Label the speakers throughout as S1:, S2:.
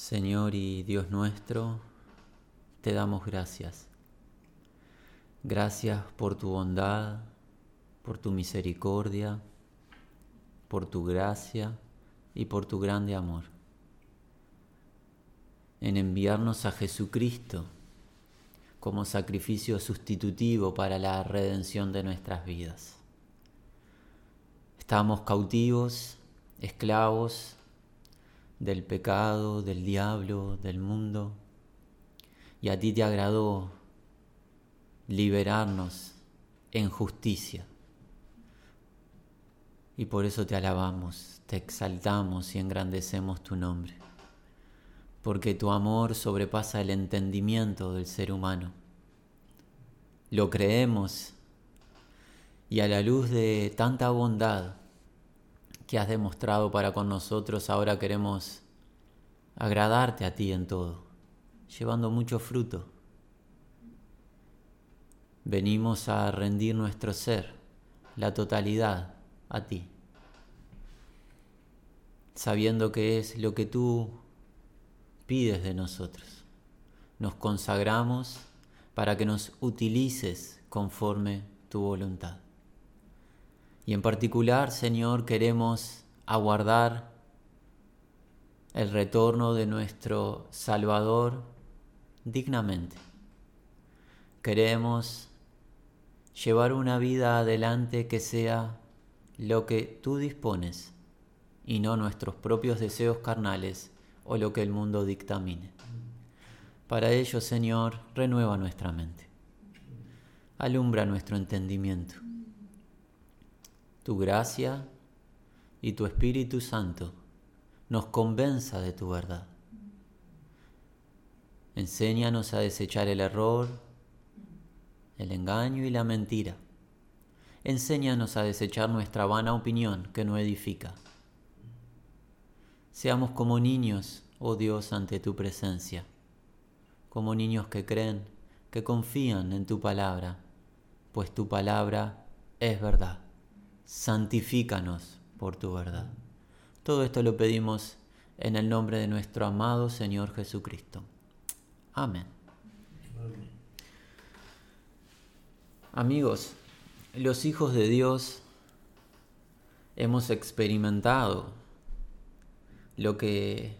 S1: Señor y Dios nuestro, te damos gracias. Gracias por tu bondad, por tu misericordia, por tu gracia y por tu grande amor. En enviarnos a Jesucristo como sacrificio sustitutivo para la redención de nuestras vidas. Estamos cautivos, esclavos del pecado, del diablo, del mundo, y a ti te agradó liberarnos en justicia. Y por eso te alabamos, te exaltamos y engrandecemos tu nombre, porque tu amor sobrepasa el entendimiento del ser humano. Lo creemos y a la luz de tanta bondad que has demostrado para con nosotros, ahora queremos agradarte a ti en todo, llevando mucho fruto. Venimos a rendir nuestro ser, la totalidad, a ti, sabiendo que es lo que tú pides de nosotros. Nos consagramos para que nos utilices conforme tu voluntad. Y en particular, Señor, queremos aguardar el retorno de nuestro Salvador dignamente. Queremos llevar una vida adelante que sea lo que tú dispones y no nuestros propios deseos carnales o lo que el mundo dictamine. Para ello, Señor, renueva nuestra mente. Alumbra nuestro entendimiento tu gracia y tu Espíritu Santo nos convenza de tu verdad. Enséñanos a desechar el error, el engaño y la mentira. Enséñanos a desechar nuestra vana opinión que no edifica. Seamos como niños, oh Dios, ante tu presencia, como niños que creen, que confían en tu palabra, pues tu palabra es verdad santifícanos por tu verdad. Todo esto lo pedimos en el nombre de nuestro amado Señor Jesucristo. Amén. Amigos, los hijos de Dios hemos experimentado lo que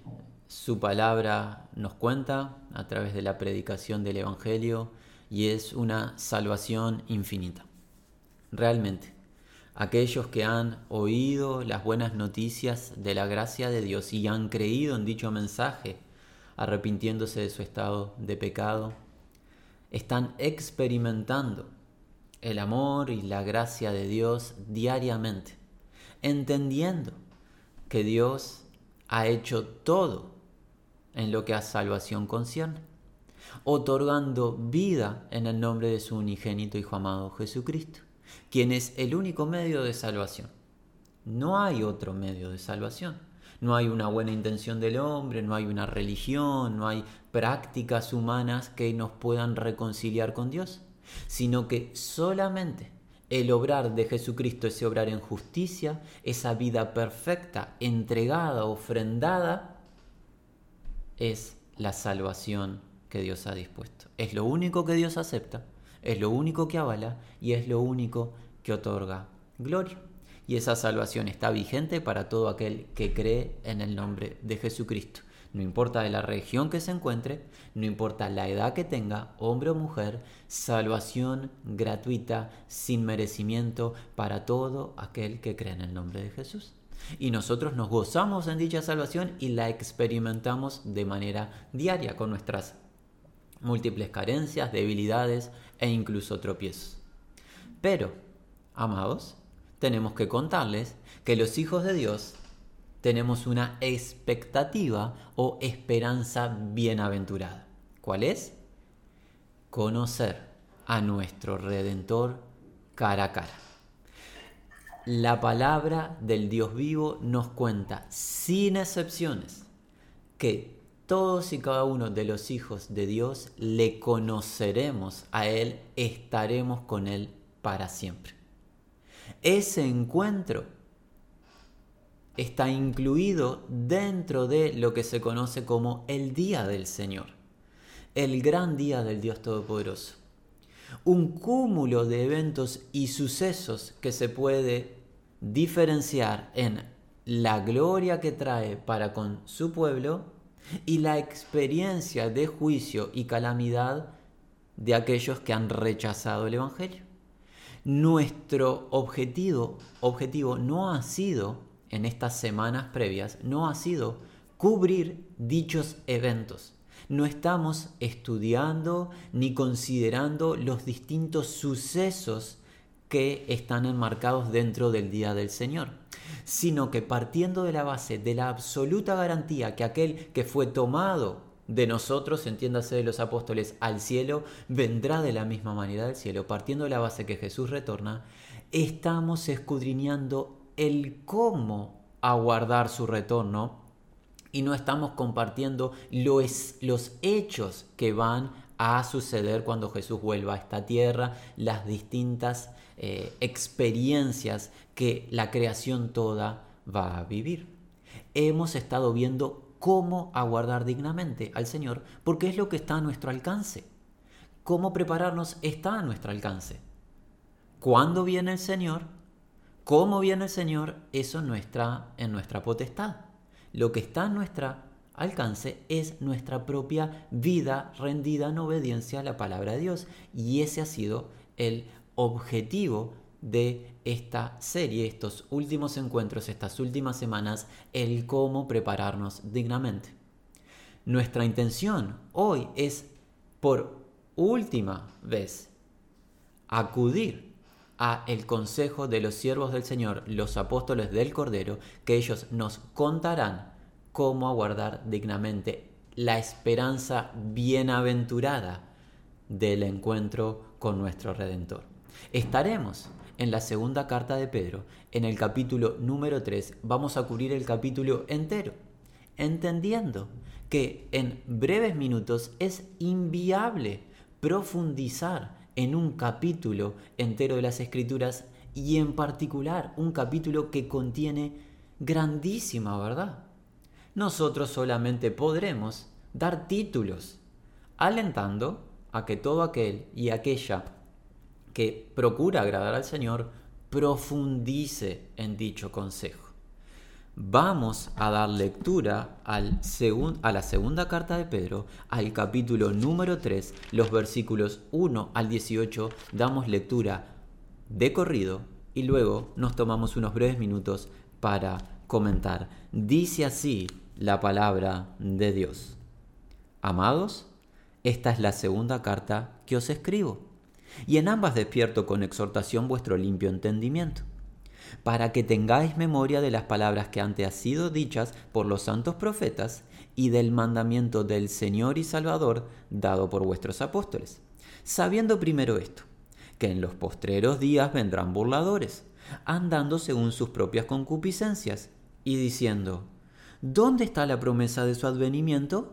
S1: su palabra nos cuenta a través de la predicación del Evangelio y es una salvación infinita. Realmente aquellos que han oído las buenas noticias de la gracia de Dios y han creído en dicho mensaje, arrepintiéndose de su estado de pecado, están experimentando el amor y la gracia de Dios diariamente, entendiendo que Dios ha hecho todo en lo que a salvación concierne, otorgando vida en el nombre de su unigénito Hijo amado Jesucristo quien es el único medio de salvación. No hay otro medio de salvación. No hay una buena intención del hombre, no hay una religión, no hay prácticas humanas que nos puedan reconciliar con Dios, sino que solamente el obrar de Jesucristo, ese obrar en justicia, esa vida perfecta, entregada, ofrendada, es la salvación que Dios ha dispuesto. Es lo único que Dios acepta es lo único que avala y es lo único que otorga gloria. Y esa salvación está vigente para todo aquel que cree en el nombre de Jesucristo. No importa de la región que se encuentre, no importa la edad que tenga, hombre o mujer, salvación gratuita, sin merecimiento, para todo aquel que cree en el nombre de Jesús. Y nosotros nos gozamos en dicha salvación y la experimentamos de manera diaria con nuestras múltiples carencias, debilidades e incluso tropiezos. Pero, amados, tenemos que contarles que los hijos de Dios tenemos una expectativa o esperanza bienaventurada. ¿Cuál es? Conocer a nuestro Redentor cara a cara. La palabra del Dios vivo nos cuenta, sin excepciones, que todos y cada uno de los hijos de Dios le conoceremos a Él, estaremos con Él para siempre. Ese encuentro está incluido dentro de lo que se conoce como el día del Señor, el gran día del Dios Todopoderoso. Un cúmulo de eventos y sucesos que se puede diferenciar en la gloria que trae para con su pueblo y la experiencia de juicio y calamidad de aquellos que han rechazado el Evangelio. Nuestro objetivo, no ha sido, en estas semanas previas, no ha sido cubrir dichos eventos. No estamos estudiando ni considerando los distintos sucesos que están enmarcados dentro del día del Señor, sino que partiendo de la base de la absoluta garantía que aquel que fue tomado de nosotros, entiéndase de los apóstoles, al cielo, vendrá de la misma manera del cielo, partiendo de la base que Jesús retorna, estamos escudriñando el cómo aguardar su retorno y no estamos compartiendo los, los hechos que van a suceder cuando Jesús vuelva a esta tierra, las distintas eh, experiencias que la creación toda va a vivir. Hemos estado viendo cómo aguardar dignamente al Señor, porque es lo que está a nuestro alcance. Cómo prepararnos está a nuestro alcance. ¿Cuándo viene el Señor? ¿Cómo viene el Señor? Eso no está en nuestra potestad. Lo que está a nuestra alcance es nuestra propia vida rendida en obediencia a la palabra de Dios. Y ese ha sido el objetivo de esta serie, estos últimos encuentros, estas últimas semanas, el cómo prepararnos dignamente. Nuestra intención hoy es, por última vez, acudir a el consejo de los siervos del Señor, los apóstoles del Cordero, que ellos nos contarán cómo aguardar dignamente la esperanza bienaventurada del encuentro con nuestro Redentor. Estaremos en la segunda carta de Pedro, en el capítulo número 3, vamos a cubrir el capítulo entero, entendiendo que en breves minutos es inviable profundizar en un capítulo entero de las Escrituras y en particular un capítulo que contiene grandísima verdad. Nosotros solamente podremos dar títulos, alentando a que todo aquel y aquella que procura agradar al Señor profundice en dicho consejo. Vamos a dar lectura al a la segunda carta de Pedro, al capítulo número 3, los versículos 1 al 18, damos lectura de corrido y luego nos tomamos unos breves minutos para comentar. Dice así la palabra de Dios. Amados, esta es la segunda carta que os escribo, y en ambas despierto con exhortación vuestro limpio entendimiento, para que tengáis memoria de las palabras que antes han sido dichas por los santos profetas y del mandamiento del Señor y Salvador dado por vuestros apóstoles, sabiendo primero esto, que en los postreros días vendrán burladores, andando según sus propias concupiscencias, y diciendo, ¿Dónde está la promesa de su advenimiento?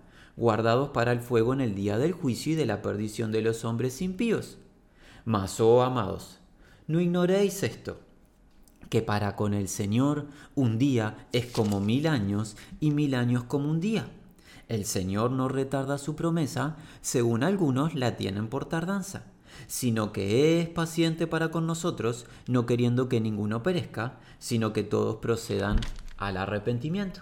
S1: guardados para el fuego en el día del juicio y de la perdición de los hombres impíos. Mas, oh amados, no ignoréis esto, que para con el Señor un día es como mil años y mil años como un día. El Señor no retarda su promesa, según algunos la tienen por tardanza sino que es paciente para con nosotros, no queriendo que ninguno perezca, sino que todos procedan al arrepentimiento.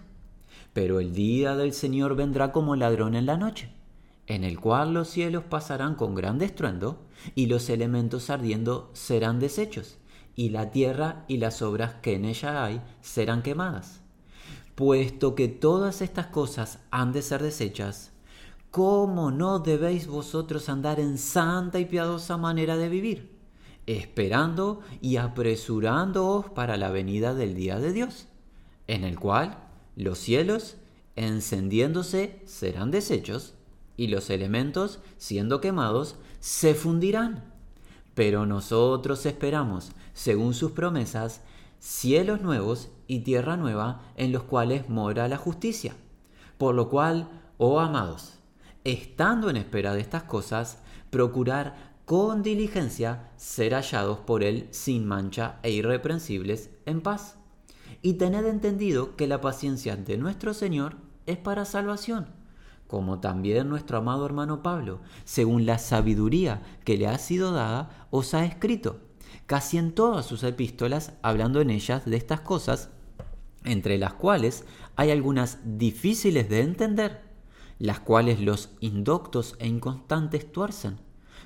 S1: Pero el día del Señor vendrá como ladrón en la noche, en el cual los cielos pasarán con gran estruendo, y los elementos ardiendo serán deshechos, y la tierra y las obras que en ella hay serán quemadas. Puesto que todas estas cosas han de ser deshechas, ¿cómo no debéis vosotros andar en santa y piadosa manera de vivir, esperando y apresurándoos para la venida del día de Dios, en el cual los cielos, encendiéndose, serán deshechos, y los elementos, siendo quemados, se fundirán. Pero nosotros esperamos, según sus promesas, cielos nuevos y tierra nueva en los cuales mora la justicia. Por lo cual, oh amados, estando en espera de estas cosas, procurar con diligencia ser hallados por Él sin mancha e irreprensibles en paz. Y tened entendido que la paciencia de nuestro Señor es para salvación, como también nuestro amado hermano Pablo, según la sabiduría que le ha sido dada, os ha escrito, casi en todas sus epístolas, hablando en ellas de estas cosas, entre las cuales hay algunas difíciles de entender, las cuales los indoctos e inconstantes tuercen,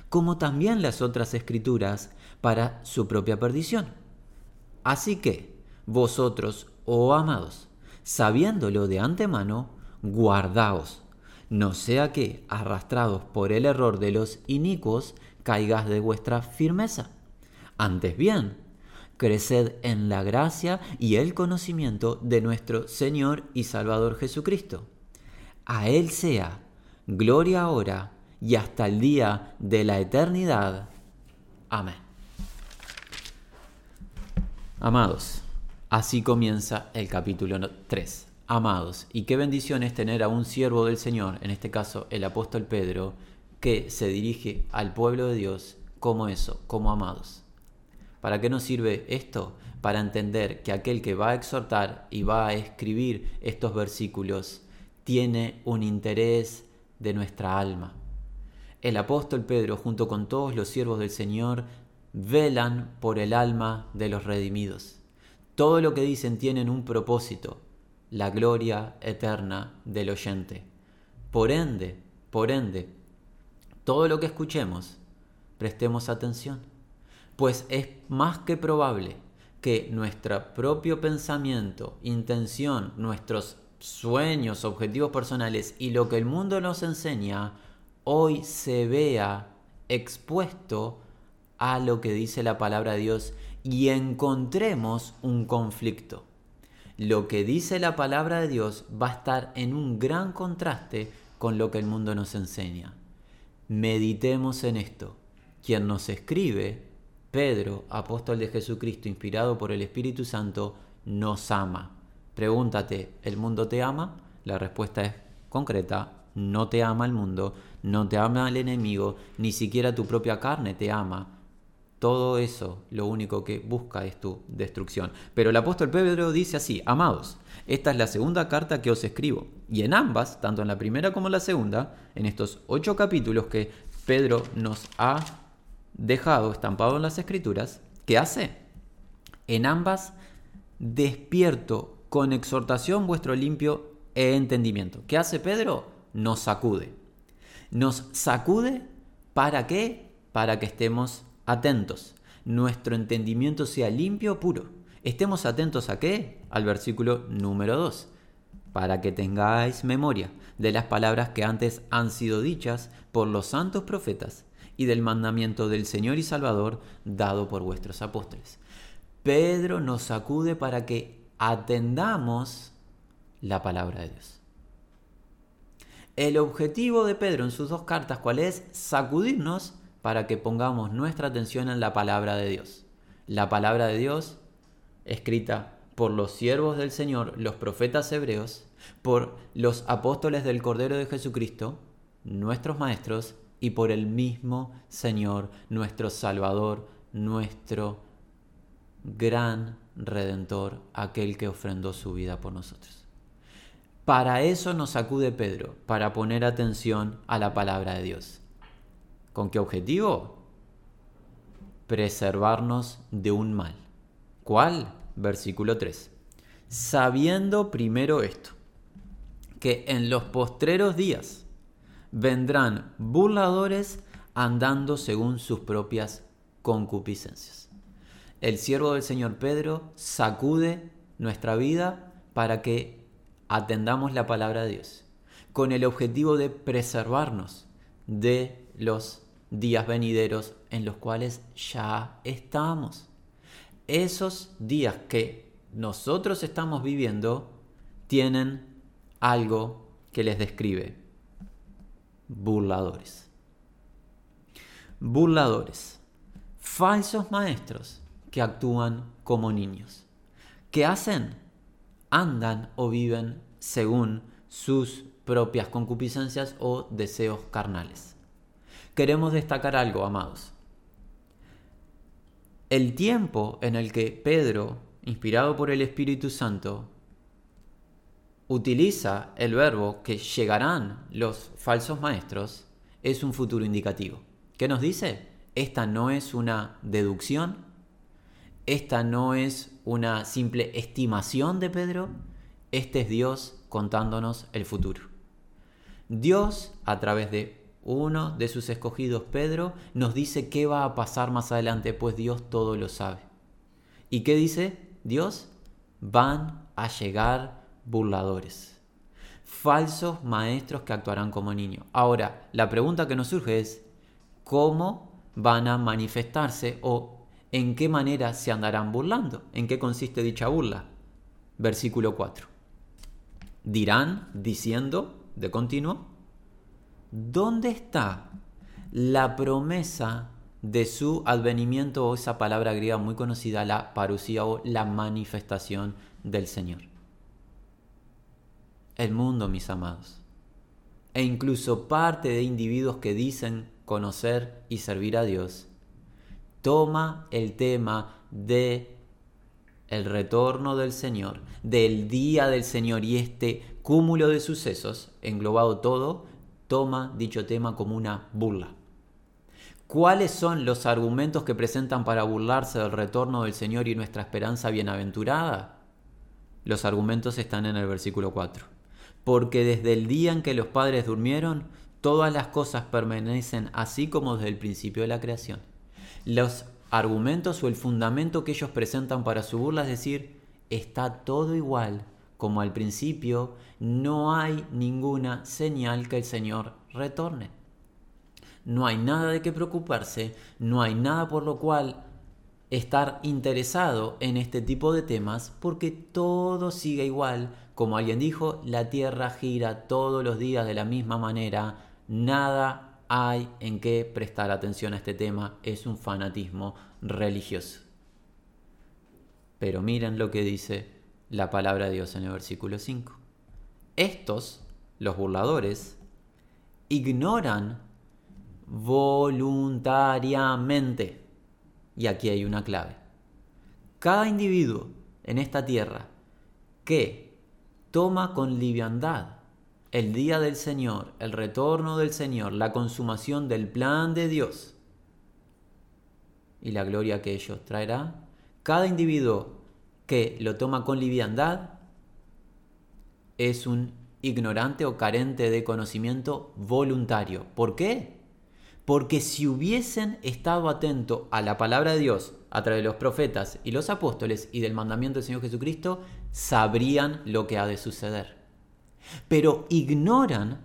S1: como también las otras escrituras, para su propia perdición. Así que, vosotros, oh amados, sabiéndolo de antemano, guardaos, no sea que, arrastrados por el error de los inicuos, caigas de vuestra firmeza. Antes bien, creced en la gracia y el conocimiento de nuestro Señor y Salvador Jesucristo. A Él sea gloria ahora y hasta el día de la eternidad. Amén. Amados, así comienza el capítulo 3. Amados, y qué bendición es tener a un siervo del Señor, en este caso el apóstol Pedro, que se dirige al pueblo de Dios como eso, como amados. ¿Para qué nos sirve esto? Para entender que aquel que va a exhortar y va a escribir estos versículos tiene un interés de nuestra alma. El apóstol Pedro, junto con todos los siervos del Señor, velan por el alma de los redimidos. Todo lo que dicen tienen un propósito, la gloria eterna del oyente. Por ende, por ende, todo lo que escuchemos, prestemos atención, pues es más que probable que nuestro propio pensamiento, intención, nuestros sueños, objetivos personales y lo que el mundo nos enseña hoy se vea expuesto a lo que dice la palabra de Dios y encontremos un conflicto lo que dice la palabra de Dios va a estar en un gran contraste con lo que el mundo nos enseña. Meditemos en esto. Quien nos escribe, Pedro, apóstol de Jesucristo, inspirado por el Espíritu Santo, nos ama. Pregúntate, ¿el mundo te ama? La respuesta es concreta, no te ama el mundo, no te ama el enemigo, ni siquiera tu propia carne te ama. Todo eso lo único que busca es tu destrucción. Pero el apóstol Pedro dice así, amados, esta es la segunda carta que os escribo. Y en ambas, tanto en la primera como en la segunda, en estos ocho capítulos que Pedro nos ha dejado estampado en las escrituras, ¿qué hace? En ambas despierto con exhortación vuestro limpio entendimiento. ¿Qué hace Pedro? Nos sacude. Nos sacude para qué? Para que estemos atentos, nuestro entendimiento sea limpio, puro. Estemos atentos a qué? Al versículo número 2, para que tengáis memoria de las palabras que antes han sido dichas por los santos profetas y del mandamiento del Señor y Salvador dado por vuestros apóstoles. Pedro nos sacude para que atendamos la palabra de Dios. El objetivo de Pedro en sus dos cartas, ¿cuál es? Sacudirnos para que pongamos nuestra atención en la palabra de Dios. La palabra de Dios, escrita por los siervos del Señor, los profetas hebreos, por los apóstoles del Cordero de Jesucristo, nuestros maestros, y por el mismo Señor, nuestro Salvador, nuestro gran Redentor, aquel que ofrendó su vida por nosotros. Para eso nos acude Pedro, para poner atención a la palabra de Dios. ¿Con qué objetivo? Preservarnos de un mal. ¿Cuál? Versículo 3. Sabiendo primero esto, que en los postreros días vendrán burladores andando según sus propias concupiscencias. El siervo del Señor Pedro sacude nuestra vida para que atendamos la palabra de Dios, con el objetivo de preservarnos de los días venideros en los cuales ya estamos. Esos días que nosotros estamos viviendo tienen algo que les describe. Burladores. Burladores. Falsos maestros que actúan como niños. ¿Qué hacen? Andan o viven según sus propias concupiscencias o deseos carnales. Queremos destacar algo, amados. El tiempo en el que Pedro, inspirado por el Espíritu Santo, utiliza el verbo que llegarán los falsos maestros es un futuro indicativo. ¿Qué nos dice? Esta no es una deducción, esta no es una simple estimación de Pedro, este es Dios contándonos el futuro. Dios, a través de uno de sus escogidos, Pedro, nos dice qué va a pasar más adelante, pues Dios todo lo sabe. ¿Y qué dice Dios? Van a llegar burladores, falsos maestros que actuarán como niños. Ahora, la pregunta que nos surge es, ¿cómo van a manifestarse o en qué manera se andarán burlando? ¿En qué consiste dicha burla? Versículo 4. Dirán, diciendo, de continuo, ¿dónde está la promesa de su advenimiento o esa palabra griega muy conocida, la parucía o la manifestación del Señor? El mundo, mis amados, e incluso parte de individuos que dicen conocer y servir a Dios, toma el tema de el retorno del Señor, del día del Señor y este cúmulo de sucesos, englobado todo, toma dicho tema como una burla. ¿Cuáles son los argumentos que presentan para burlarse del retorno del Señor y nuestra esperanza bienaventurada? Los argumentos están en el versículo 4. Porque desde el día en que los padres durmieron, todas las cosas permanecen así como desde el principio de la creación. Los argumentos o el fundamento que ellos presentan para su burla es decir, está todo igual como al principio, no hay ninguna señal que el Señor retorne. No hay nada de qué preocuparse, no hay nada por lo cual estar interesado en este tipo de temas porque todo sigue igual. Como alguien dijo, la Tierra gira todos los días de la misma manera, nada hay en qué prestar atención a este tema, es un fanatismo religioso. Pero miren lo que dice la palabra de Dios en el versículo 5. Estos, los burladores, ignoran voluntariamente. Y aquí hay una clave. Cada individuo en esta tierra que toma con liviandad el día del Señor, el retorno del Señor, la consumación del plan de Dios y la gloria que ellos traerá, cada individuo que lo toma con liviandad es un ignorante o carente de conocimiento voluntario. ¿Por qué? Porque si hubiesen estado atentos a la palabra de Dios a través de los profetas y los apóstoles y del mandamiento del Señor Jesucristo, sabrían lo que ha de suceder. Pero ignoran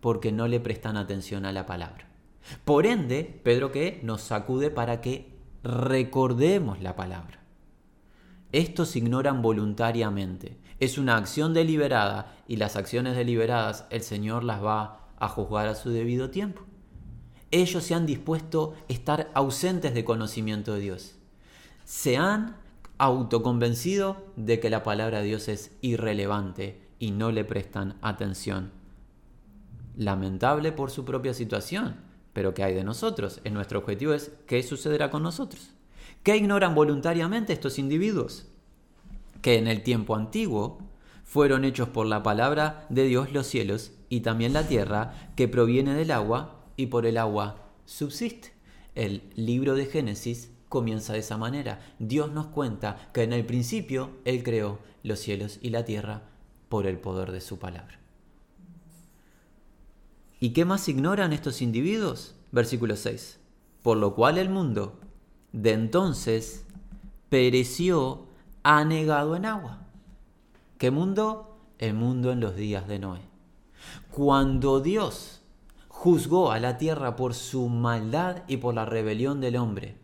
S1: porque no le prestan atención a la palabra. Por ende, Pedro que nos sacude para que recordemos la palabra. Estos ignoran voluntariamente. Es una acción deliberada y las acciones deliberadas el Señor las va a juzgar a su debido tiempo. Ellos se han dispuesto a estar ausentes de conocimiento de Dios. Se han autoconvencido de que la palabra de Dios es irrelevante y no le prestan atención. Lamentable por su propia situación, pero ¿qué hay de nosotros? En nuestro objetivo es ¿qué sucederá con nosotros? ¿Qué ignoran voluntariamente estos individuos? Que en el tiempo antiguo fueron hechos por la palabra de Dios los cielos y también la tierra, que proviene del agua y por el agua subsiste. El libro de Génesis comienza de esa manera. Dios nos cuenta que en el principio Él creó los cielos y la tierra por el poder de su palabra. ¿Y qué más ignoran estos individuos? Versículo 6. Por lo cual el mundo, de entonces pereció anegado en agua. ¿Qué mundo? El mundo en los días de Noé. Cuando Dios juzgó a la tierra por su maldad y por la rebelión del hombre,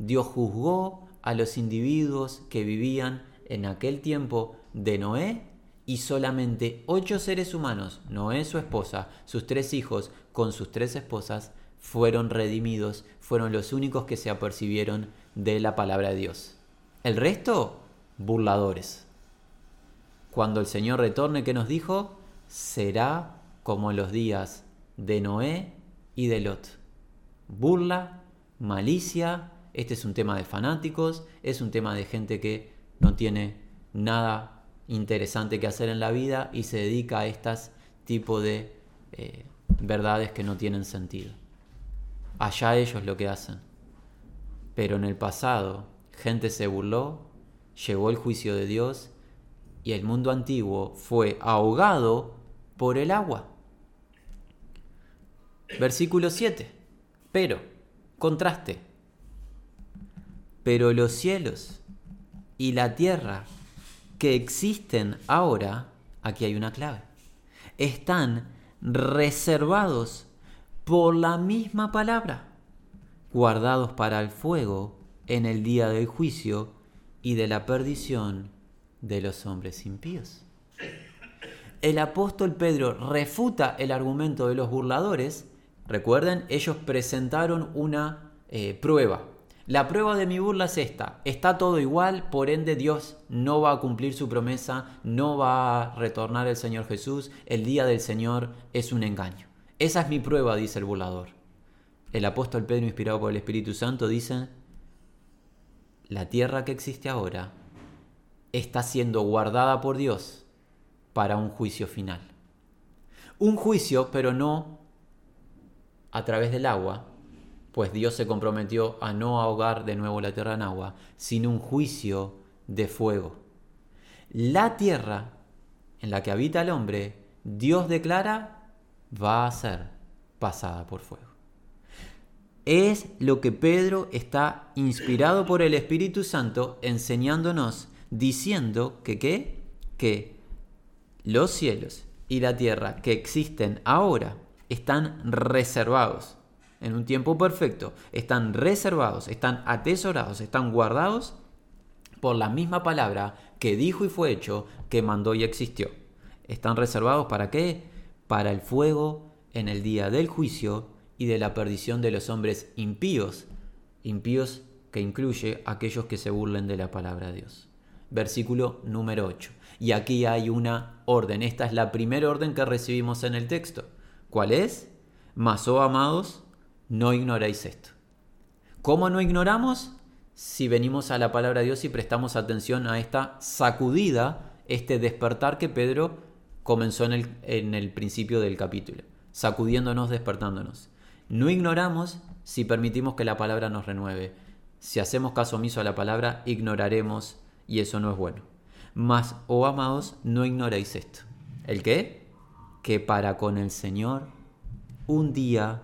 S1: Dios juzgó a los individuos que vivían en aquel tiempo de Noé y solamente ocho seres humanos, Noé su esposa, sus tres hijos con sus tres esposas, fueron redimidos, fueron los únicos que se apercibieron de la palabra de Dios. El resto, burladores. Cuando el Señor retorne, ¿qué nos dijo? Será como los días de Noé y de Lot. Burla, malicia, este es un tema de fanáticos, es un tema de gente que no tiene nada interesante que hacer en la vida y se dedica a estas tipo de eh, verdades que no tienen sentido. Allá ellos lo que hacen. Pero en el pasado, gente se burló, llegó el juicio de Dios y el mundo antiguo fue ahogado por el agua. Versículo 7. Pero, contraste. Pero los cielos y la tierra que existen ahora, aquí hay una clave, están reservados por la misma palabra, guardados para el fuego en el día del juicio y de la perdición de los hombres impíos. El apóstol Pedro refuta el argumento de los burladores. Recuerden, ellos presentaron una eh, prueba, la prueba de mi burla es esta. Está todo igual, por ende Dios no va a cumplir su promesa, no va a retornar el Señor Jesús, el día del Señor es un engaño. Esa es mi prueba, dice el burlador. El apóstol Pedro, inspirado por el Espíritu Santo, dice, la tierra que existe ahora está siendo guardada por Dios para un juicio final. Un juicio, pero no a través del agua, pues Dios se comprometió a no ahogar de nuevo la tierra en agua, sino un juicio de fuego. La tierra en la que habita el hombre, Dios declara, va a ser pasada por fuego. Es lo que Pedro está inspirado por el Espíritu Santo enseñándonos, diciendo que qué? Que los cielos y la tierra que existen ahora están reservados en un tiempo perfecto, están reservados, están atesorados, están guardados por la misma palabra que dijo y fue hecho, que mandó y existió. Están reservados para qué? Para el fuego en el día del juicio y de la perdición de los hombres impíos, impíos que incluye aquellos que se burlen de la palabra de Dios. Versículo número 8. Y aquí hay una orden. Esta es la primera orden que recibimos en el texto. ¿Cuál es? Mas, oh amados, no ignoréis esto. ¿Cómo no ignoramos? Si venimos a la palabra de Dios y prestamos atención a esta sacudida, este despertar que Pedro comenzó en el, en el principio del capítulo, sacudiéndonos, despertándonos. No ignoramos si permitimos que la palabra nos renueve. Si hacemos caso omiso a la palabra, ignoraremos y eso no es bueno. Mas, oh amados, no ignoréis esto. ¿El qué? Que para con el Señor un día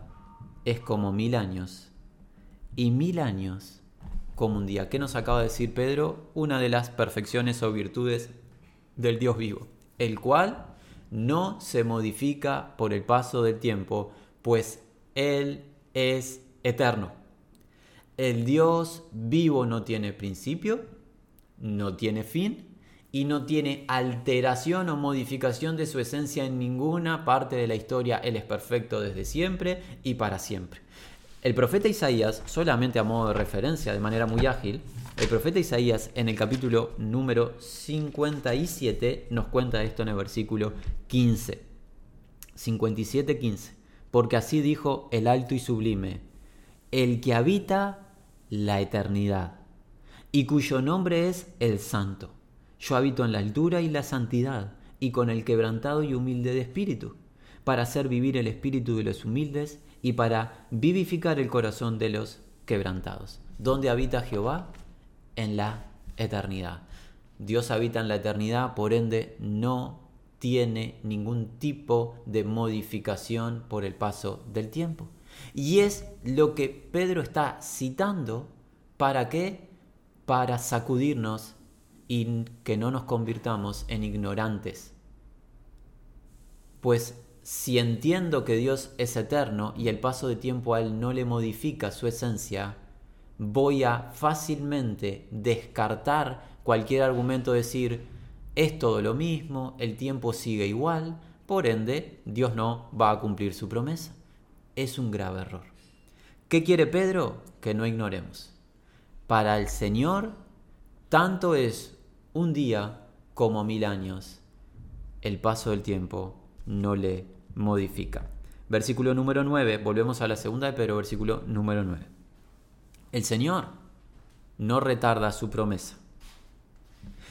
S1: es como mil años y mil años como un día. ¿Qué nos acaba de decir Pedro? Una de las perfecciones o virtudes del Dios vivo, el cual no se modifica por el paso del tiempo, pues Él es eterno. El Dios vivo no tiene principio, no tiene fin y no tiene alteración o modificación de su esencia en ninguna parte de la historia. Él es perfecto desde siempre y para siempre. El profeta Isaías, solamente a modo de referencia, de manera muy ágil, el profeta Isaías en el capítulo número 57 nos cuenta esto en el versículo 15. 57-15. Porque así dijo el alto y sublime, el que habita la eternidad, y cuyo nombre es el santo yo habito en la altura y la santidad, y con el quebrantado y humilde de espíritu, para hacer vivir el espíritu de los humildes y para vivificar el corazón de los quebrantados. ¿Dónde habita Jehová? En la eternidad. Dios habita en la eternidad, por ende no tiene ningún tipo de modificación por el paso del tiempo. Y es lo que Pedro está citando para qué? Para sacudirnos y que no nos convirtamos en ignorantes. Pues si entiendo que Dios es eterno y el paso de tiempo a Él no le modifica su esencia, voy a fácilmente descartar cualquier argumento, decir, es todo lo mismo, el tiempo sigue igual, por ende Dios no va a cumplir su promesa. Es un grave error. ¿Qué quiere Pedro? Que no ignoremos. Para el Señor, tanto es un día como mil años. El paso del tiempo no le modifica. Versículo número 9, volvemos a la segunda de Pedro, versículo número 9. El Señor no retarda su promesa.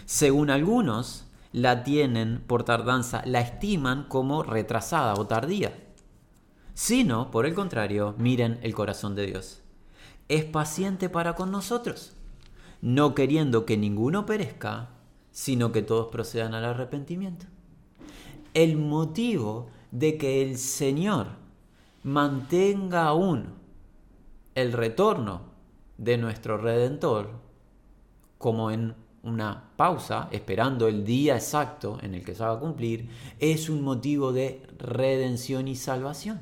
S1: Según algunos, la tienen por tardanza, la estiman como retrasada o tardía. Sino, por el contrario, miren el corazón de Dios. Es paciente para con nosotros, no queriendo que ninguno perezca, sino que todos procedan al arrepentimiento. El motivo de que el Señor mantenga aún el retorno de nuestro Redentor como en una pausa, esperando el día exacto en el que se va a cumplir, es un motivo de redención y salvación.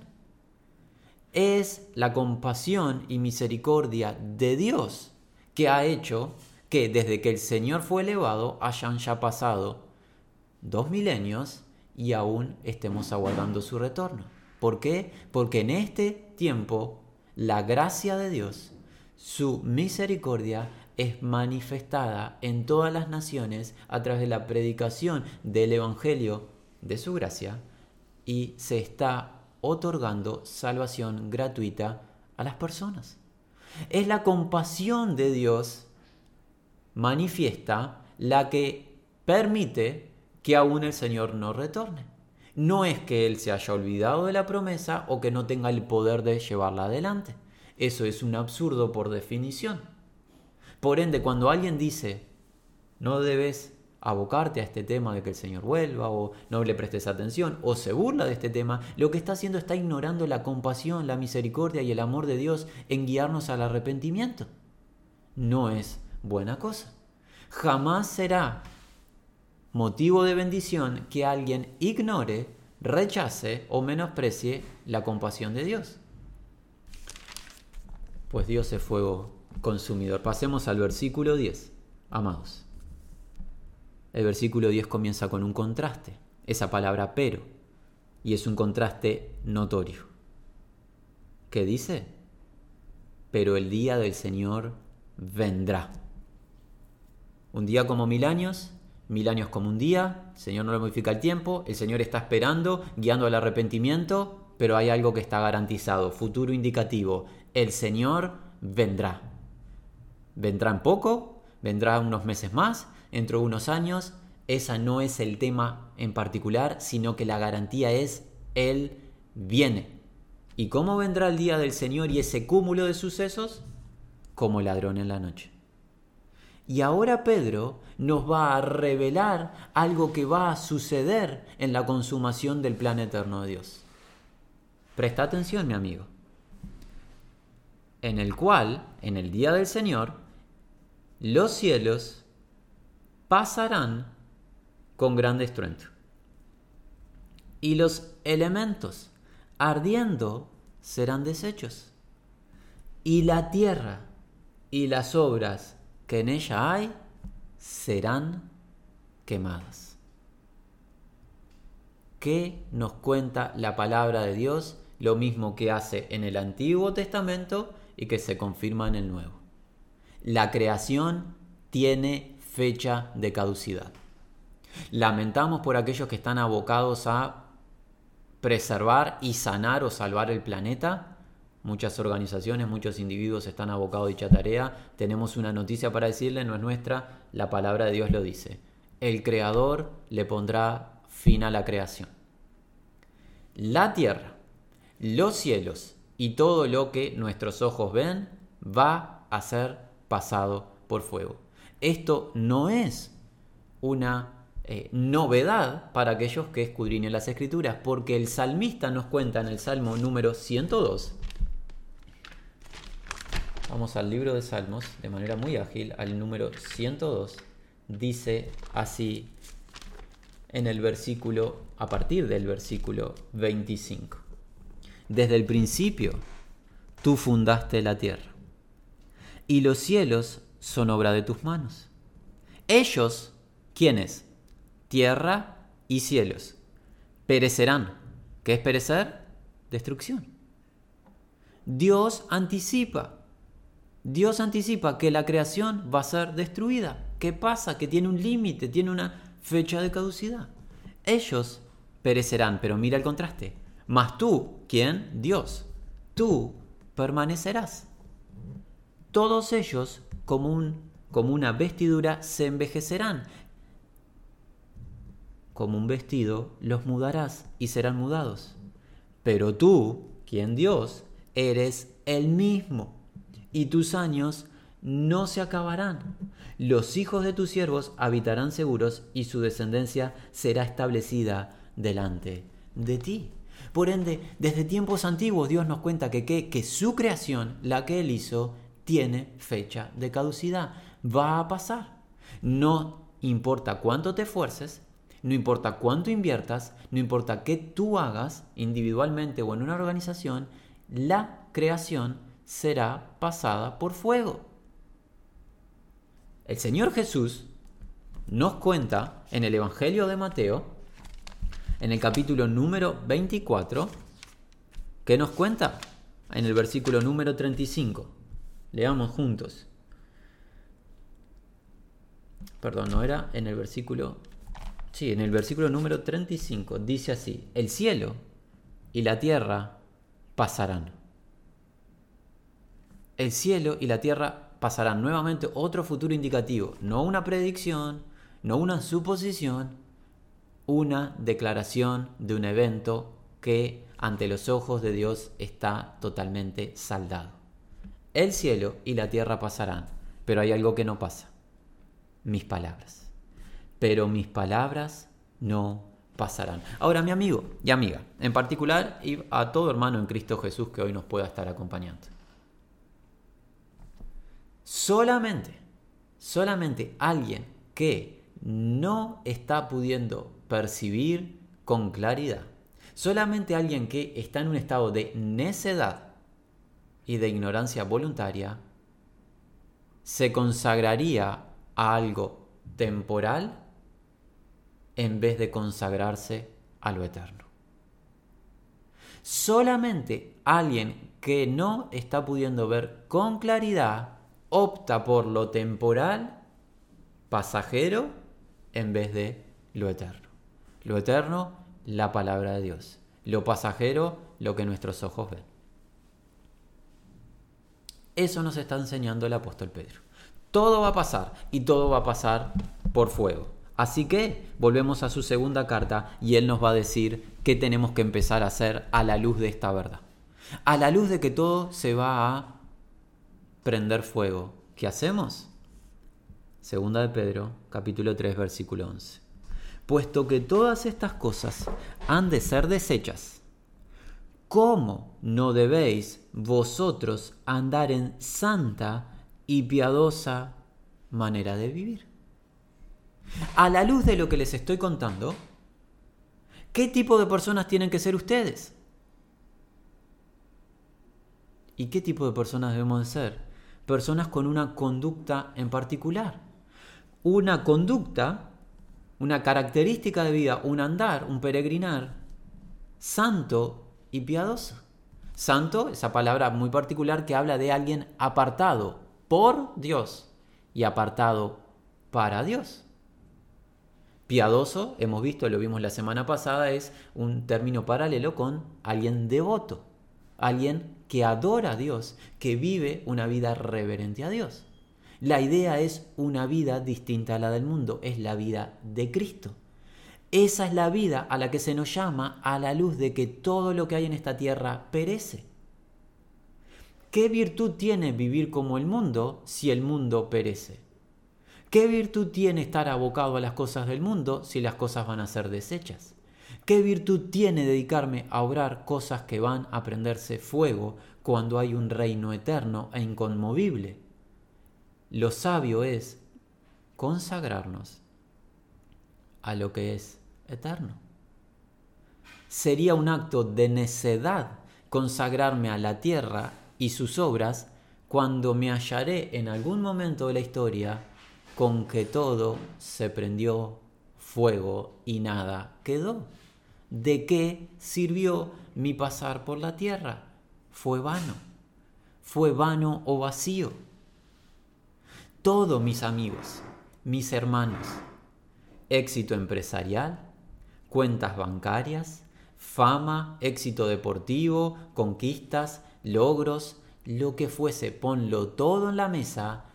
S1: Es la compasión y misericordia de Dios que ha hecho que desde que el Señor fue elevado hayan ya pasado dos milenios y aún estemos aguardando su retorno. ¿Por qué? Porque en este tiempo la gracia de Dios, su misericordia es manifestada en todas las naciones a través de la predicación del Evangelio de su gracia y se está otorgando salvación gratuita a las personas. Es la compasión de Dios manifiesta la que permite que aún el Señor no retorne. No es que Él se haya olvidado de la promesa o que no tenga el poder de llevarla adelante. Eso es un absurdo por definición. Por ende, cuando alguien dice, no debes abocarte a este tema de que el Señor vuelva o no le prestes atención o se burla de este tema, lo que está haciendo está ignorando la compasión, la misericordia y el amor de Dios en guiarnos al arrepentimiento. No es buena cosa. Jamás será motivo de bendición que alguien ignore, rechace o menosprecie la compasión de Dios. Pues Dios es fuego consumidor. Pasemos al versículo 10. Amados. El versículo 10 comienza con un contraste, esa palabra pero, y es un contraste notorio. ¿Qué dice? Pero el día del Señor vendrá. Un día como mil años mil años como un día, el Señor no le modifica el tiempo, el Señor está esperando, guiando al arrepentimiento, pero hay algo que está garantizado, futuro indicativo, el Señor vendrá. Vendrá en poco, vendrá unos meses más, dentro de unos años, esa no es el tema en particular, sino que la garantía es Él viene. ¿Y cómo vendrá el día del Señor y ese cúmulo de sucesos? Como ladrón en la noche. Y ahora Pedro nos va a revelar algo que va a suceder en la consumación del plan eterno de Dios. Presta atención, mi amigo. En el cual, en el día del Señor, los cielos pasarán con gran estruendo. Y los elementos ardiendo serán deshechos. Y la tierra y las obras que en ella hay serán quemadas. ¿Qué nos cuenta la palabra de Dios? Lo mismo que hace en el Antiguo Testamento y que se confirma en el Nuevo. La creación tiene fecha de caducidad. Lamentamos por aquellos que están abocados a preservar y sanar o salvar el planeta, Muchas organizaciones, muchos individuos están abocados a dicha tarea. Tenemos una noticia para decirle, no es nuestra, la palabra de Dios lo dice. El Creador le pondrá fin a la creación. La tierra, los cielos y todo lo que nuestros ojos ven va a ser pasado por fuego. Esto no es una eh, novedad para aquellos que escudriñen las escrituras, porque el salmista nos cuenta en el Salmo número 102, Vamos al libro de Salmos de manera muy ágil, al número 102. Dice así en el versículo, a partir del versículo 25. Desde el principio tú fundaste la tierra y los cielos son obra de tus manos. Ellos, ¿quiénes? tierra y cielos. Perecerán. ¿Qué es perecer? Destrucción. Dios anticipa. Dios anticipa que la creación va a ser destruida. ¿Qué pasa? Que tiene un límite, tiene una fecha de caducidad. Ellos perecerán, pero mira el contraste. Mas tú, ¿quién? Dios. Tú permanecerás. Todos ellos, como, un, como una vestidura, se envejecerán. Como un vestido, los mudarás y serán mudados. Pero tú, quien Dios, eres el mismo, y tus años no se acabarán. Los hijos de tus siervos habitarán seguros y su descendencia será establecida delante de ti. Por ende, desde tiempos antiguos Dios nos cuenta que, que, que su creación, la que Él hizo, tiene fecha de caducidad. Va a pasar. No importa cuánto te esfuerces, no importa cuánto inviertas, no importa qué tú hagas individualmente o en una organización, la creación será pasada por fuego. El Señor Jesús nos cuenta en el Evangelio de Mateo, en el capítulo número 24, ¿qué nos cuenta? En el versículo número 35. Leamos juntos. Perdón, no era en el versículo... Sí, en el versículo número 35 dice así, el cielo y la tierra pasarán. El cielo y la tierra pasarán nuevamente otro futuro indicativo, no una predicción, no una suposición, una declaración de un evento que ante los ojos de Dios está totalmente saldado. El cielo y la tierra pasarán, pero hay algo que no pasa, mis palabras. Pero mis palabras no pasarán. Ahora, mi amigo y amiga, en particular y a todo hermano en Cristo Jesús que hoy nos pueda estar acompañando. Solamente, solamente alguien que no está pudiendo percibir con claridad, solamente alguien que está en un estado de necedad y de ignorancia voluntaria, se consagraría a algo temporal en vez de consagrarse a lo eterno. Solamente alguien que no está pudiendo ver con claridad opta por lo temporal, pasajero, en vez de lo eterno. Lo eterno, la palabra de Dios. Lo pasajero, lo que nuestros ojos ven. Eso nos está enseñando el apóstol Pedro. Todo va a pasar y todo va a pasar por fuego. Así que volvemos a su segunda carta y él nos va a decir qué tenemos que empezar a hacer a la luz de esta verdad. A la luz de que todo se va a prender fuego. ¿Qué hacemos? Segunda de Pedro, capítulo 3, versículo 11. Puesto que todas estas cosas han de ser desechas, ¿cómo no debéis vosotros andar en santa y piadosa manera de vivir? A la luz de lo que les estoy contando, ¿qué tipo de personas tienen que ser ustedes? ¿Y qué tipo de personas debemos de ser? personas con una conducta en particular. Una conducta, una característica de vida, un andar, un peregrinar santo y piadoso. Santo, esa palabra muy particular que habla de alguien apartado por Dios y apartado para Dios. Piadoso, hemos visto, lo vimos la semana pasada, es un término paralelo con alguien devoto, alguien que adora a Dios, que vive una vida reverente a Dios. La idea es una vida distinta a la del mundo, es la vida de Cristo. Esa es la vida a la que se nos llama a la luz de que todo lo que hay en esta tierra perece. ¿Qué virtud tiene vivir como el mundo si el mundo perece? ¿Qué virtud tiene estar abocado a las cosas del mundo si las cosas van a ser desechas? ¿Qué virtud tiene dedicarme a obrar cosas que van a prenderse fuego cuando hay un reino eterno e inconmovible? Lo sabio es consagrarnos a lo que es eterno. Sería un acto de necedad consagrarme a la tierra y sus obras cuando me hallaré en algún momento de la historia con que todo se prendió fuego y nada quedó. ¿De qué sirvió mi pasar por la tierra? Fue vano. Fue vano o vacío. Todos mis amigos, mis hermanos, éxito empresarial, cuentas bancarias, fama, éxito deportivo, conquistas, logros, lo que fuese, ponlo todo en la mesa,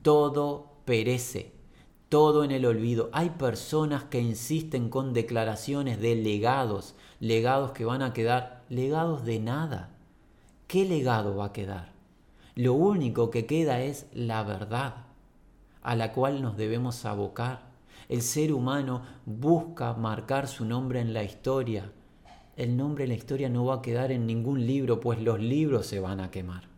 S1: todo perece, todo en el olvido. Hay personas que insisten con declaraciones de legados, legados que van a quedar, legados de nada. ¿Qué legado va a quedar? Lo único que queda es la verdad, a la cual nos debemos abocar. El ser humano busca marcar su nombre en la historia, el nombre en la historia no va a quedar en ningún libro, pues los libros se van a quemar.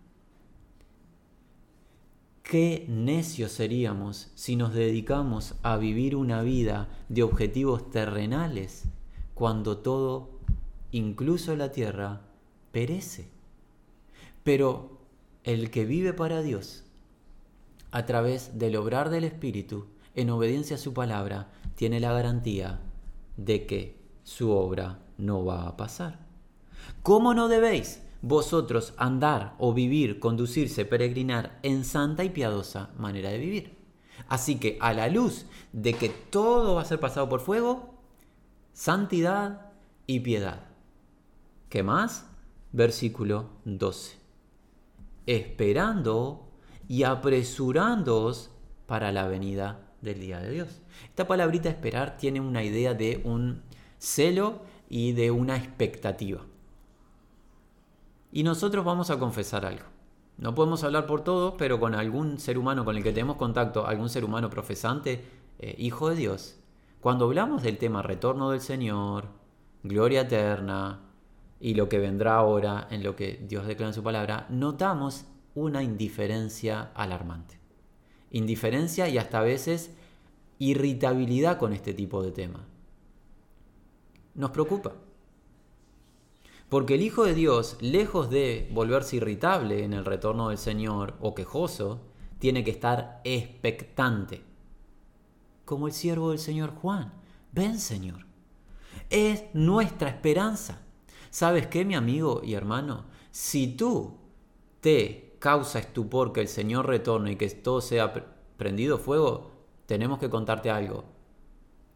S1: Qué necios seríamos si nos dedicamos a vivir una vida de objetivos terrenales cuando todo, incluso la tierra, perece. Pero el que vive para Dios, a través del obrar del Espíritu, en obediencia a su palabra, tiene la garantía de que su obra no va a pasar. ¿Cómo no debéis vosotros andar o vivir, conducirse, peregrinar en santa y piadosa manera de vivir? Así que a la luz de que todo va a ser pasado por fuego, santidad y piedad. ¿Qué más? Versículo 12. Esperando y apresurándoos para la venida del día de Dios. Esta palabrita esperar tiene una idea de un celo y de una expectativa. Y nosotros vamos a confesar algo. No podemos hablar por todos, pero con algún ser humano con el que tenemos contacto, algún ser humano profesante, eh, hijo de Dios, cuando hablamos del tema retorno del Señor, gloria eterna y lo que vendrá ahora en lo que Dios declara en su palabra, notamos una indiferencia alarmante. Indiferencia y hasta a veces irritabilidad con este tipo de tema nos preocupa. Porque el Hijo de Dios, lejos de volverse irritable en el retorno del Señor o quejoso, tiene que estar expectante. Como el siervo del Señor Juan. Ven, Señor. Es nuestra esperanza. ¿Sabes qué, mi amigo y hermano? Si tú te causa estupor que el Señor retorne y que todo sea prendido fuego, tenemos que contarte algo.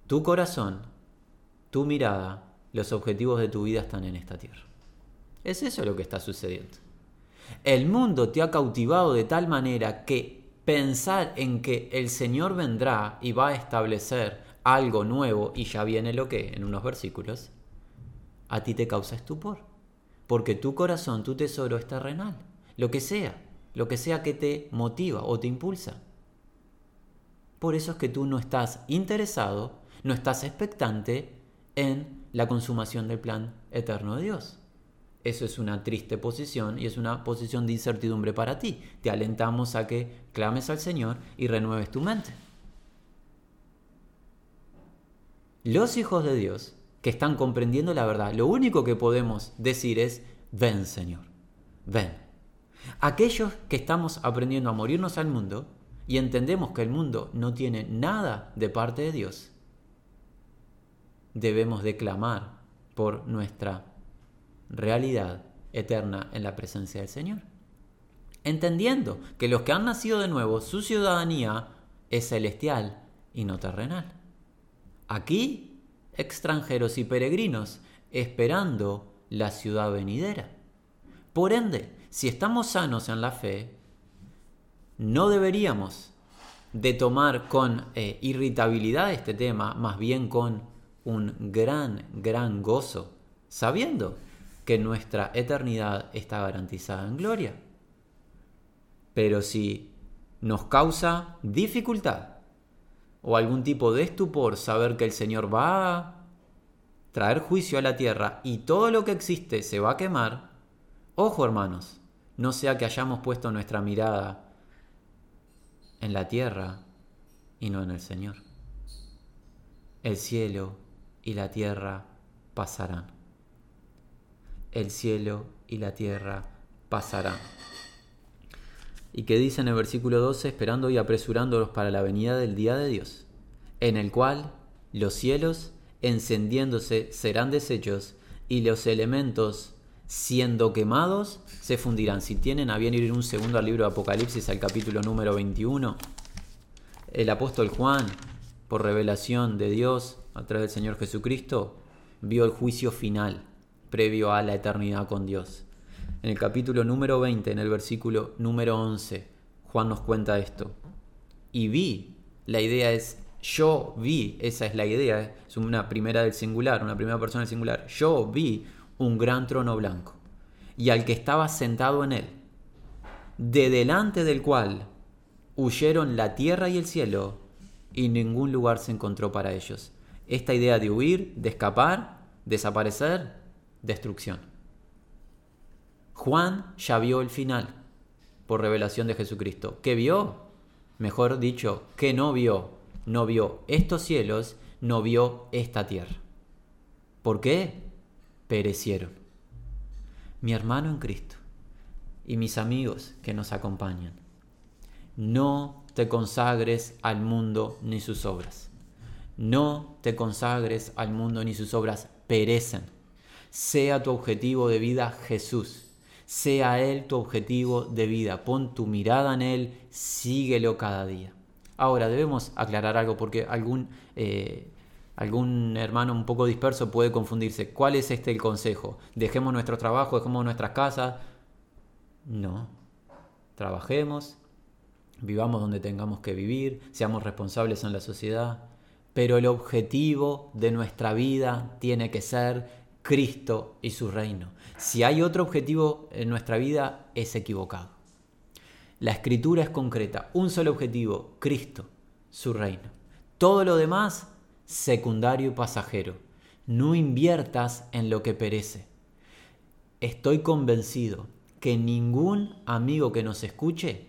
S1: Tu corazón tu mirada, los objetivos de tu vida están en esta tierra. Es eso lo que está sucediendo. El mundo te ha cautivado de tal manera que pensar en que el Señor vendrá y va a establecer algo nuevo y ya viene lo que en unos versículos, a ti te causa estupor. Porque tu corazón, tu tesoro es terrenal. Lo que sea, lo que sea que te motiva o te impulsa. Por eso es que tú no estás interesado, no estás expectante en la consumación del plan eterno de Dios. Eso es una triste posición y es una posición de incertidumbre para ti. Te alentamos a que clames al Señor y renueves tu mente. Los hijos de Dios que están comprendiendo la verdad, lo único que podemos decir es, ven Señor, ven. Aquellos que estamos aprendiendo a morirnos al mundo y entendemos que el mundo no tiene nada de parte de Dios, debemos declamar por nuestra realidad eterna en la presencia del Señor. Entendiendo que los que han nacido de nuevo, su ciudadanía es celestial y no terrenal. Aquí, extranjeros y peregrinos, esperando la ciudad venidera. Por ende, si estamos sanos en la fe, no deberíamos de tomar con eh, irritabilidad este tema, más bien con un gran, gran gozo, sabiendo que nuestra eternidad está garantizada en gloria. Pero si nos causa dificultad o algún tipo de estupor saber que el Señor va a traer juicio a la tierra y todo lo que existe se va a quemar, ojo hermanos, no sea que hayamos puesto nuestra mirada en la tierra y no en el Señor. El cielo y la tierra pasarán. El cielo y la tierra pasarán. Y que dice en el versículo 12, esperando y apresurándolos para la venida del día de Dios, en el cual los cielos encendiéndose serán deshechos y los elementos siendo quemados se fundirán. Si tienen a bien ir un segundo al libro de Apocalipsis, al capítulo número 21, el apóstol Juan, por revelación de Dios a través del Señor Jesucristo, vio el juicio final previo a la eternidad con Dios. En el capítulo número 20, en el versículo número 11, Juan nos cuenta esto. Y vi, la idea es yo vi, esa es la idea, es una primera del singular, una primera persona del singular. Yo vi un gran trono blanco y al que estaba sentado en él, de delante del cual huyeron la tierra y el cielo y ningún lugar se encontró para ellos. Esta idea de huir, de escapar, desaparecer, destrucción. Juan ya vio el final por revelación de Jesucristo. ¿Qué vio? Mejor dicho, ¿qué no vio? No vio estos cielos, no vio esta tierra. ¿Por qué? Perecieron. Mi hermano en Cristo y mis amigos que nos acompañan, no te consagres al mundo ni sus obras. No te consagres al mundo ni sus obras perecen. Sea tu objetivo de vida Jesús. Sea Él tu objetivo de vida. Pon tu mirada en Él, síguelo cada día. Ahora, debemos aclarar algo porque algún, eh, algún hermano un poco disperso puede confundirse. ¿Cuál es este el consejo? ¿Dejemos nuestro trabajo, dejemos nuestras casas? No. Trabajemos, vivamos donde tengamos que vivir, seamos responsables en la sociedad, pero el objetivo de nuestra vida tiene que ser Cristo y su reino. Si hay otro objetivo en nuestra vida, es equivocado. La escritura es concreta, un solo objetivo, Cristo, su reino. Todo lo demás, secundario y pasajero. No inviertas en lo que perece. Estoy convencido que ningún amigo que nos escuche,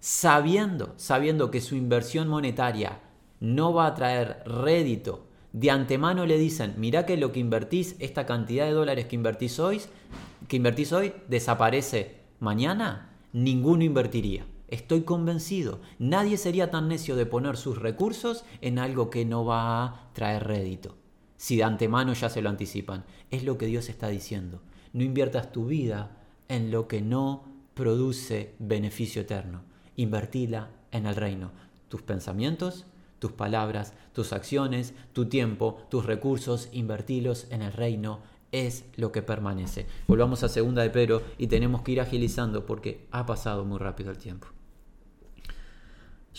S1: sabiendo, sabiendo que su inversión monetaria no va a traer rédito de antemano le dicen, mira que lo que invertís, esta cantidad de dólares que invertís hoy, que invertís hoy, desaparece mañana, ninguno invertiría. Estoy convencido, nadie sería tan necio de poner sus recursos en algo que no va a traer rédito. Si de antemano ya se lo anticipan. Es lo que Dios está diciendo. No inviertas tu vida en lo que no produce beneficio eterno. Invertila en el reino. Tus pensamientos, tus palabras, tus acciones, tu tiempo, tus recursos, invertilos en el reino, es lo que permanece. Volvamos a segunda de Pedro y tenemos que ir agilizando porque ha pasado muy rápido el tiempo.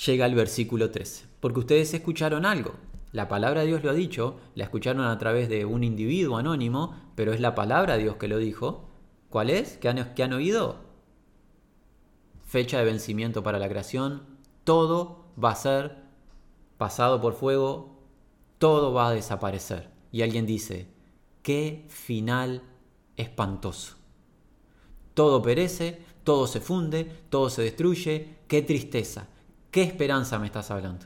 S1: Llega el versículo 13, porque ustedes escucharon algo. La palabra de Dios lo ha dicho, la escucharon a través de un individuo anónimo, pero es la palabra de Dios que lo dijo. ¿Cuál es? ¿Qué han, qué han oído? Fecha de vencimiento para la creación. Todo va a ser pasado por fuego, todo va a desaparecer. Y alguien dice, qué final espantoso. Todo perece, todo se funde, todo se destruye, qué tristeza, qué esperanza me estás hablando.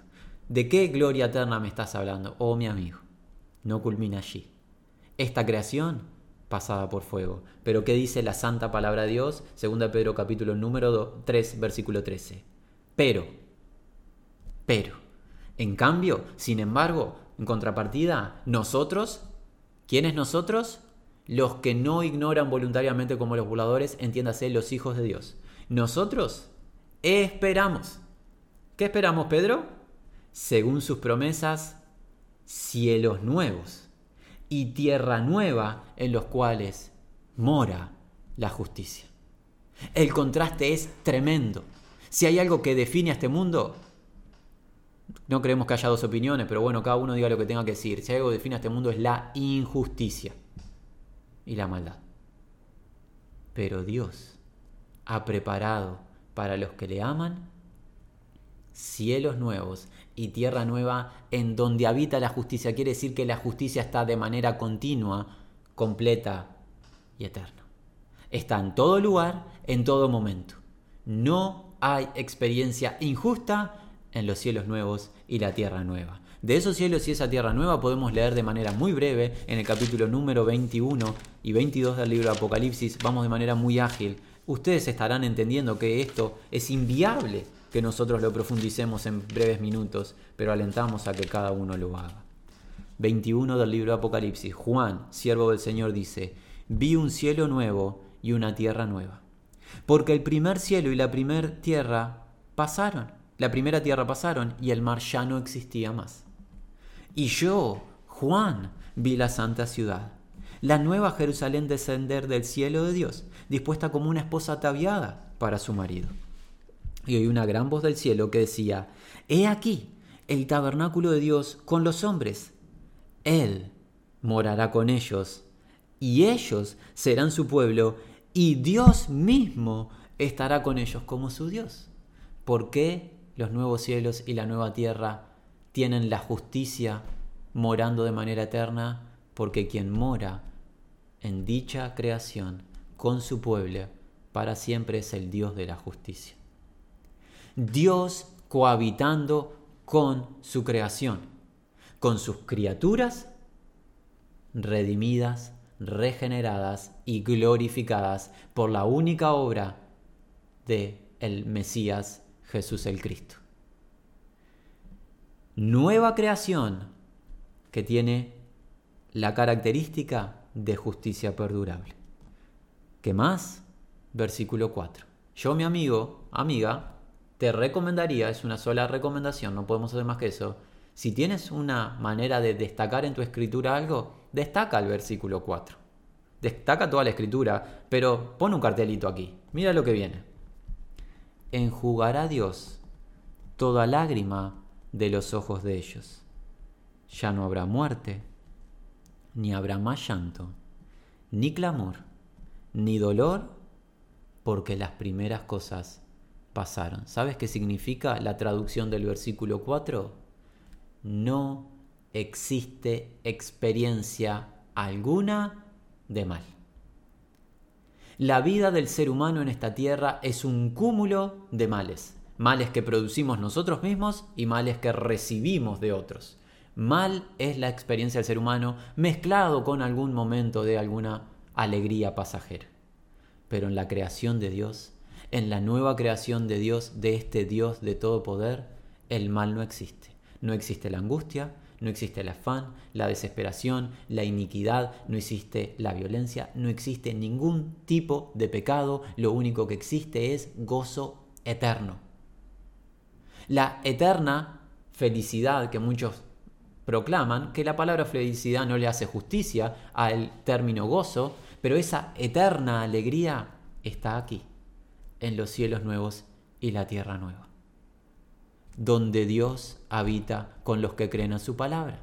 S1: ¿De qué gloria eterna me estás hablando? Oh mi amigo, no culmina allí. Esta creación pasada por fuego. Pero ¿qué dice la santa palabra de Dios? Segunda Pedro capítulo número 3, versículo 13. Pero, pero, en cambio, sin embargo, en contrapartida, nosotros, ¿quiénes nosotros? Los que no ignoran voluntariamente como los voladores, entiéndase, los hijos de Dios. Nosotros esperamos. ¿Qué esperamos, Pedro? Según sus promesas, cielos nuevos y tierra nueva en los cuales mora la justicia. El contraste es tremendo. Si hay algo que define a este mundo, no creemos que haya dos opiniones, pero bueno, cada uno diga lo que tenga que decir. Si algo define a este mundo es la injusticia y la maldad. Pero Dios ha preparado para los que le aman cielos nuevos y tierra nueva en donde habita la justicia. Quiere decir que la justicia está de manera continua, completa y eterna. Está en todo lugar, en todo momento. No hay experiencia injusta en los cielos nuevos y la tierra nueva. De esos cielos y esa tierra nueva podemos leer de manera muy breve en el capítulo número 21 y 22 del libro de Apocalipsis. Vamos de manera muy ágil. Ustedes estarán entendiendo que esto es inviable que nosotros lo profundicemos en breves minutos, pero alentamos a que cada uno lo haga. 21 del libro Apocalipsis. Juan, siervo del Señor, dice, vi un cielo nuevo y una tierra nueva. Porque el primer cielo y la primera tierra pasaron. La primera tierra pasaron y el mar ya no existía más. Y yo, Juan, vi la santa ciudad, la nueva Jerusalén descender del cielo de Dios, dispuesta como una esposa ataviada para su marido. Y oí una gran voz del cielo que decía, He aquí el tabernáculo de Dios con los hombres. Él morará con ellos, y ellos serán su pueblo, y Dios mismo estará con ellos como su Dios. ¿Por qué los nuevos cielos y la nueva tierra tienen la justicia morando de manera eterna? Porque quien mora en dicha creación con su pueblo para siempre es el Dios de la justicia. Dios cohabitando con su creación, con sus criaturas redimidas, regeneradas y glorificadas por la única obra de el Mesías Jesús el Cristo. Nueva creación que tiene la característica de justicia perdurable. ¿Qué más? Versículo 4. Yo, mi amigo, amiga, te recomendaría, es una sola recomendación, no podemos hacer más que eso, si tienes una manera de destacar en tu escritura algo, destaca el versículo 4. Destaca toda la escritura, pero pon un cartelito aquí. Mira lo que viene. Enjugará Dios toda lágrima de los ojos de ellos. Ya no habrá muerte, ni habrá más llanto, ni clamor, ni dolor, porque las primeras cosas pasaron. ¿Sabes qué significa la traducción del versículo 4? No existe experiencia alguna de mal. La vida del ser humano en esta tierra es un cúmulo de males. Males que producimos nosotros mismos y males que recibimos de otros. Mal es la experiencia del ser humano mezclado con algún momento de alguna alegría pasajera. Pero en la creación de Dios en la nueva creación de Dios, de este Dios de todo poder, el mal no existe. No existe la angustia, no existe el afán, la desesperación, la iniquidad, no existe la violencia, no existe ningún tipo de pecado, lo único que existe es gozo eterno. La eterna felicidad que muchos proclaman, que la palabra felicidad no le hace justicia al término gozo, pero esa eterna alegría está aquí en los cielos nuevos y la tierra nueva, donde Dios habita con los que creen a su palabra.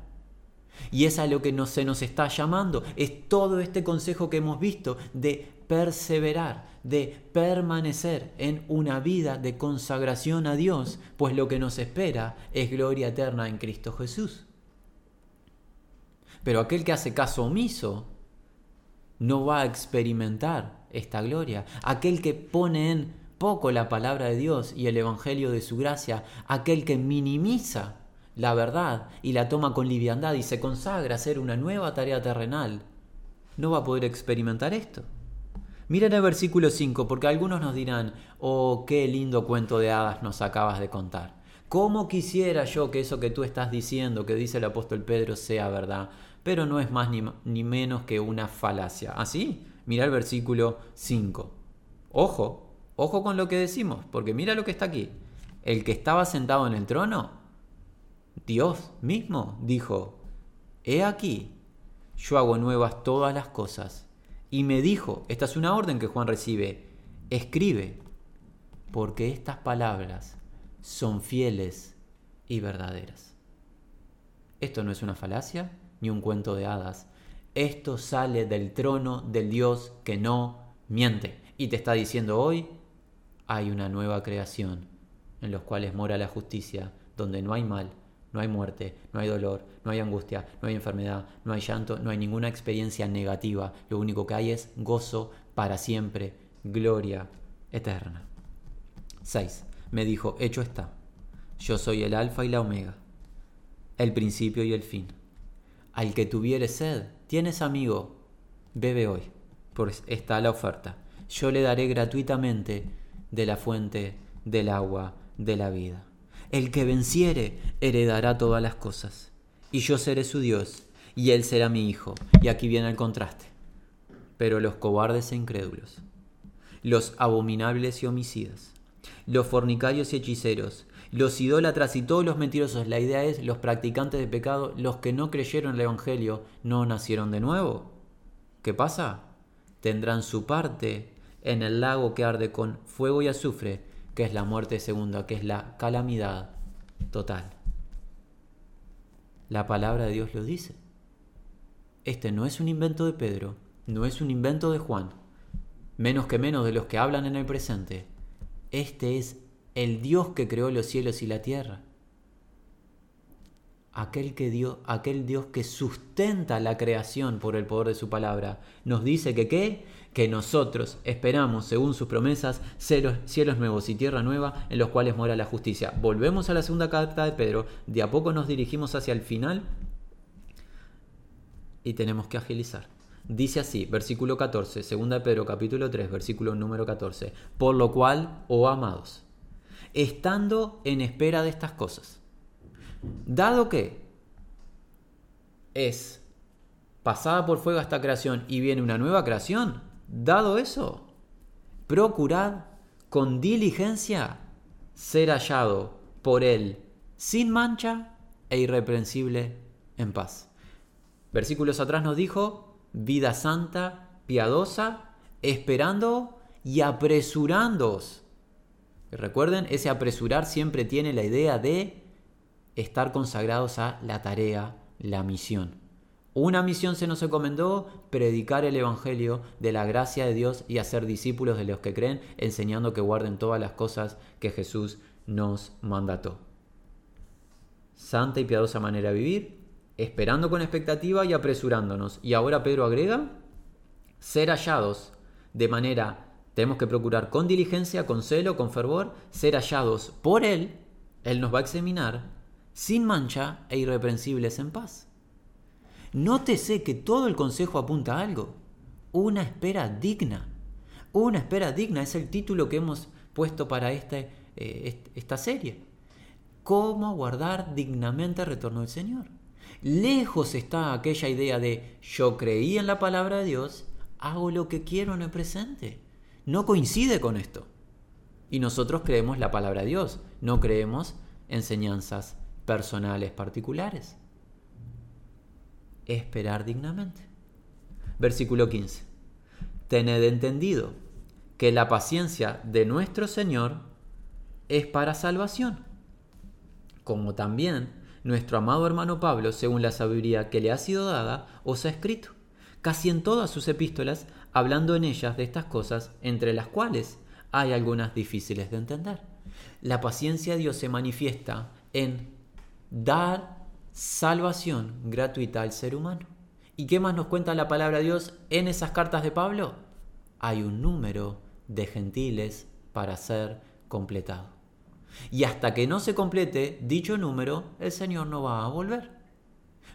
S1: Y es a lo que se nos está llamando, es todo este consejo que hemos visto de perseverar, de permanecer en una vida de consagración a Dios, pues lo que nos espera es gloria eterna en Cristo Jesús. Pero aquel que hace caso omiso no va a experimentar esta gloria. Aquel que pone en poco la palabra de Dios y el Evangelio de su gracia, aquel que minimiza la verdad y la toma con liviandad y se consagra a hacer una nueva tarea terrenal, no va a poder experimentar esto. Miren el versículo 5, porque algunos nos dirán, oh, qué lindo cuento de hadas nos acabas de contar. ¿Cómo quisiera yo que eso que tú estás diciendo, que dice el apóstol Pedro, sea verdad? Pero no es más ni, ni menos que una falacia. ¿Así? ¿Ah, Mira el versículo 5. Ojo, ojo con lo que decimos, porque mira lo que está aquí. El que estaba sentado en el trono, Dios mismo dijo, he aquí, yo hago nuevas todas las cosas. Y me dijo, esta es una orden que Juan recibe, escribe, porque estas palabras son fieles y verdaderas. Esto no es una falacia ni un cuento de hadas, esto sale del trono del Dios que no miente. Y te está diciendo hoy, hay una nueva creación en los cuales mora la justicia, donde no hay mal, no hay muerte, no hay dolor, no hay angustia, no hay enfermedad, no hay llanto, no hay ninguna experiencia negativa. Lo único que hay es gozo para siempre, gloria eterna. 6. Me dijo, hecho está. Yo soy el alfa y la omega, el principio y el fin. Al que tuviere sed, tienes amigo, bebe hoy, pues está la oferta. Yo le daré gratuitamente de la fuente del agua de la vida. El que venciere heredará todas las cosas, y yo seré su Dios, y él será mi hijo. Y aquí viene el contraste. Pero los cobardes e incrédulos, los abominables y homicidas, los fornicarios y hechiceros, los idólatras y todos los mentirosos, la idea es los practicantes de pecado, los que no creyeron el Evangelio, no nacieron de nuevo. ¿Qué pasa? Tendrán su parte en el lago que arde con fuego y azufre, que es la muerte segunda, que es la calamidad total. La palabra de Dios lo dice. Este no es un invento de Pedro, no es un invento de Juan, menos que menos de los que hablan en el presente. Este es el Dios que creó los cielos y la tierra. Aquel, que dio, aquel Dios que sustenta la creación por el poder de su palabra, nos dice que qué? Que nosotros esperamos, según sus promesas, cielos, cielos nuevos y tierra nueva en los cuales mora la justicia. Volvemos a la segunda carta de Pedro, de a poco nos dirigimos hacia el final y tenemos que agilizar. Dice así, versículo 14, segunda de Pedro capítulo 3, versículo número 14, por lo cual, oh amados, estando en espera de estas cosas. Dado que es pasada por fuego esta creación y viene una nueva creación, dado eso, procurad con diligencia ser hallado por él sin mancha e irreprensible en paz. Versículos atrás nos dijo, vida santa, piadosa, esperando y apresurándoos Recuerden, ese apresurar siempre tiene la idea de estar consagrados a la tarea, la misión. Una misión se nos encomendó, predicar el Evangelio de la gracia de Dios y hacer discípulos de los que creen, enseñando que guarden todas las cosas que Jesús nos mandató. Santa y piadosa manera de vivir, esperando con expectativa y apresurándonos. Y ahora Pedro agrega, ser hallados de manera tenemos que procurar con diligencia, con celo, con fervor, ser hallados por Él, Él nos va a examinar, sin mancha e irreprensibles en paz. Nótese que todo el consejo apunta a algo, una espera digna. Una espera digna es el título que hemos puesto para este, eh, esta serie. ¿Cómo guardar dignamente el retorno del Señor? Lejos está aquella idea de yo creí en la palabra de Dios, hago lo que quiero en el presente no coincide con esto. Y nosotros creemos la palabra de Dios, no creemos enseñanzas personales particulares. Esperar dignamente. Versículo 15. Tened entendido que la paciencia de nuestro Señor es para salvación, como también nuestro amado hermano Pablo, según la sabiduría que le ha sido dada, os ha escrito, casi en todas sus epístolas, hablando en ellas de estas cosas, entre las cuales hay algunas difíciles de entender. La paciencia de Dios se manifiesta en dar salvación gratuita al ser humano. ¿Y qué más nos cuenta la palabra de Dios en esas cartas de Pablo? Hay un número de gentiles para ser completado. Y hasta que no se complete dicho número, el Señor no va a volver.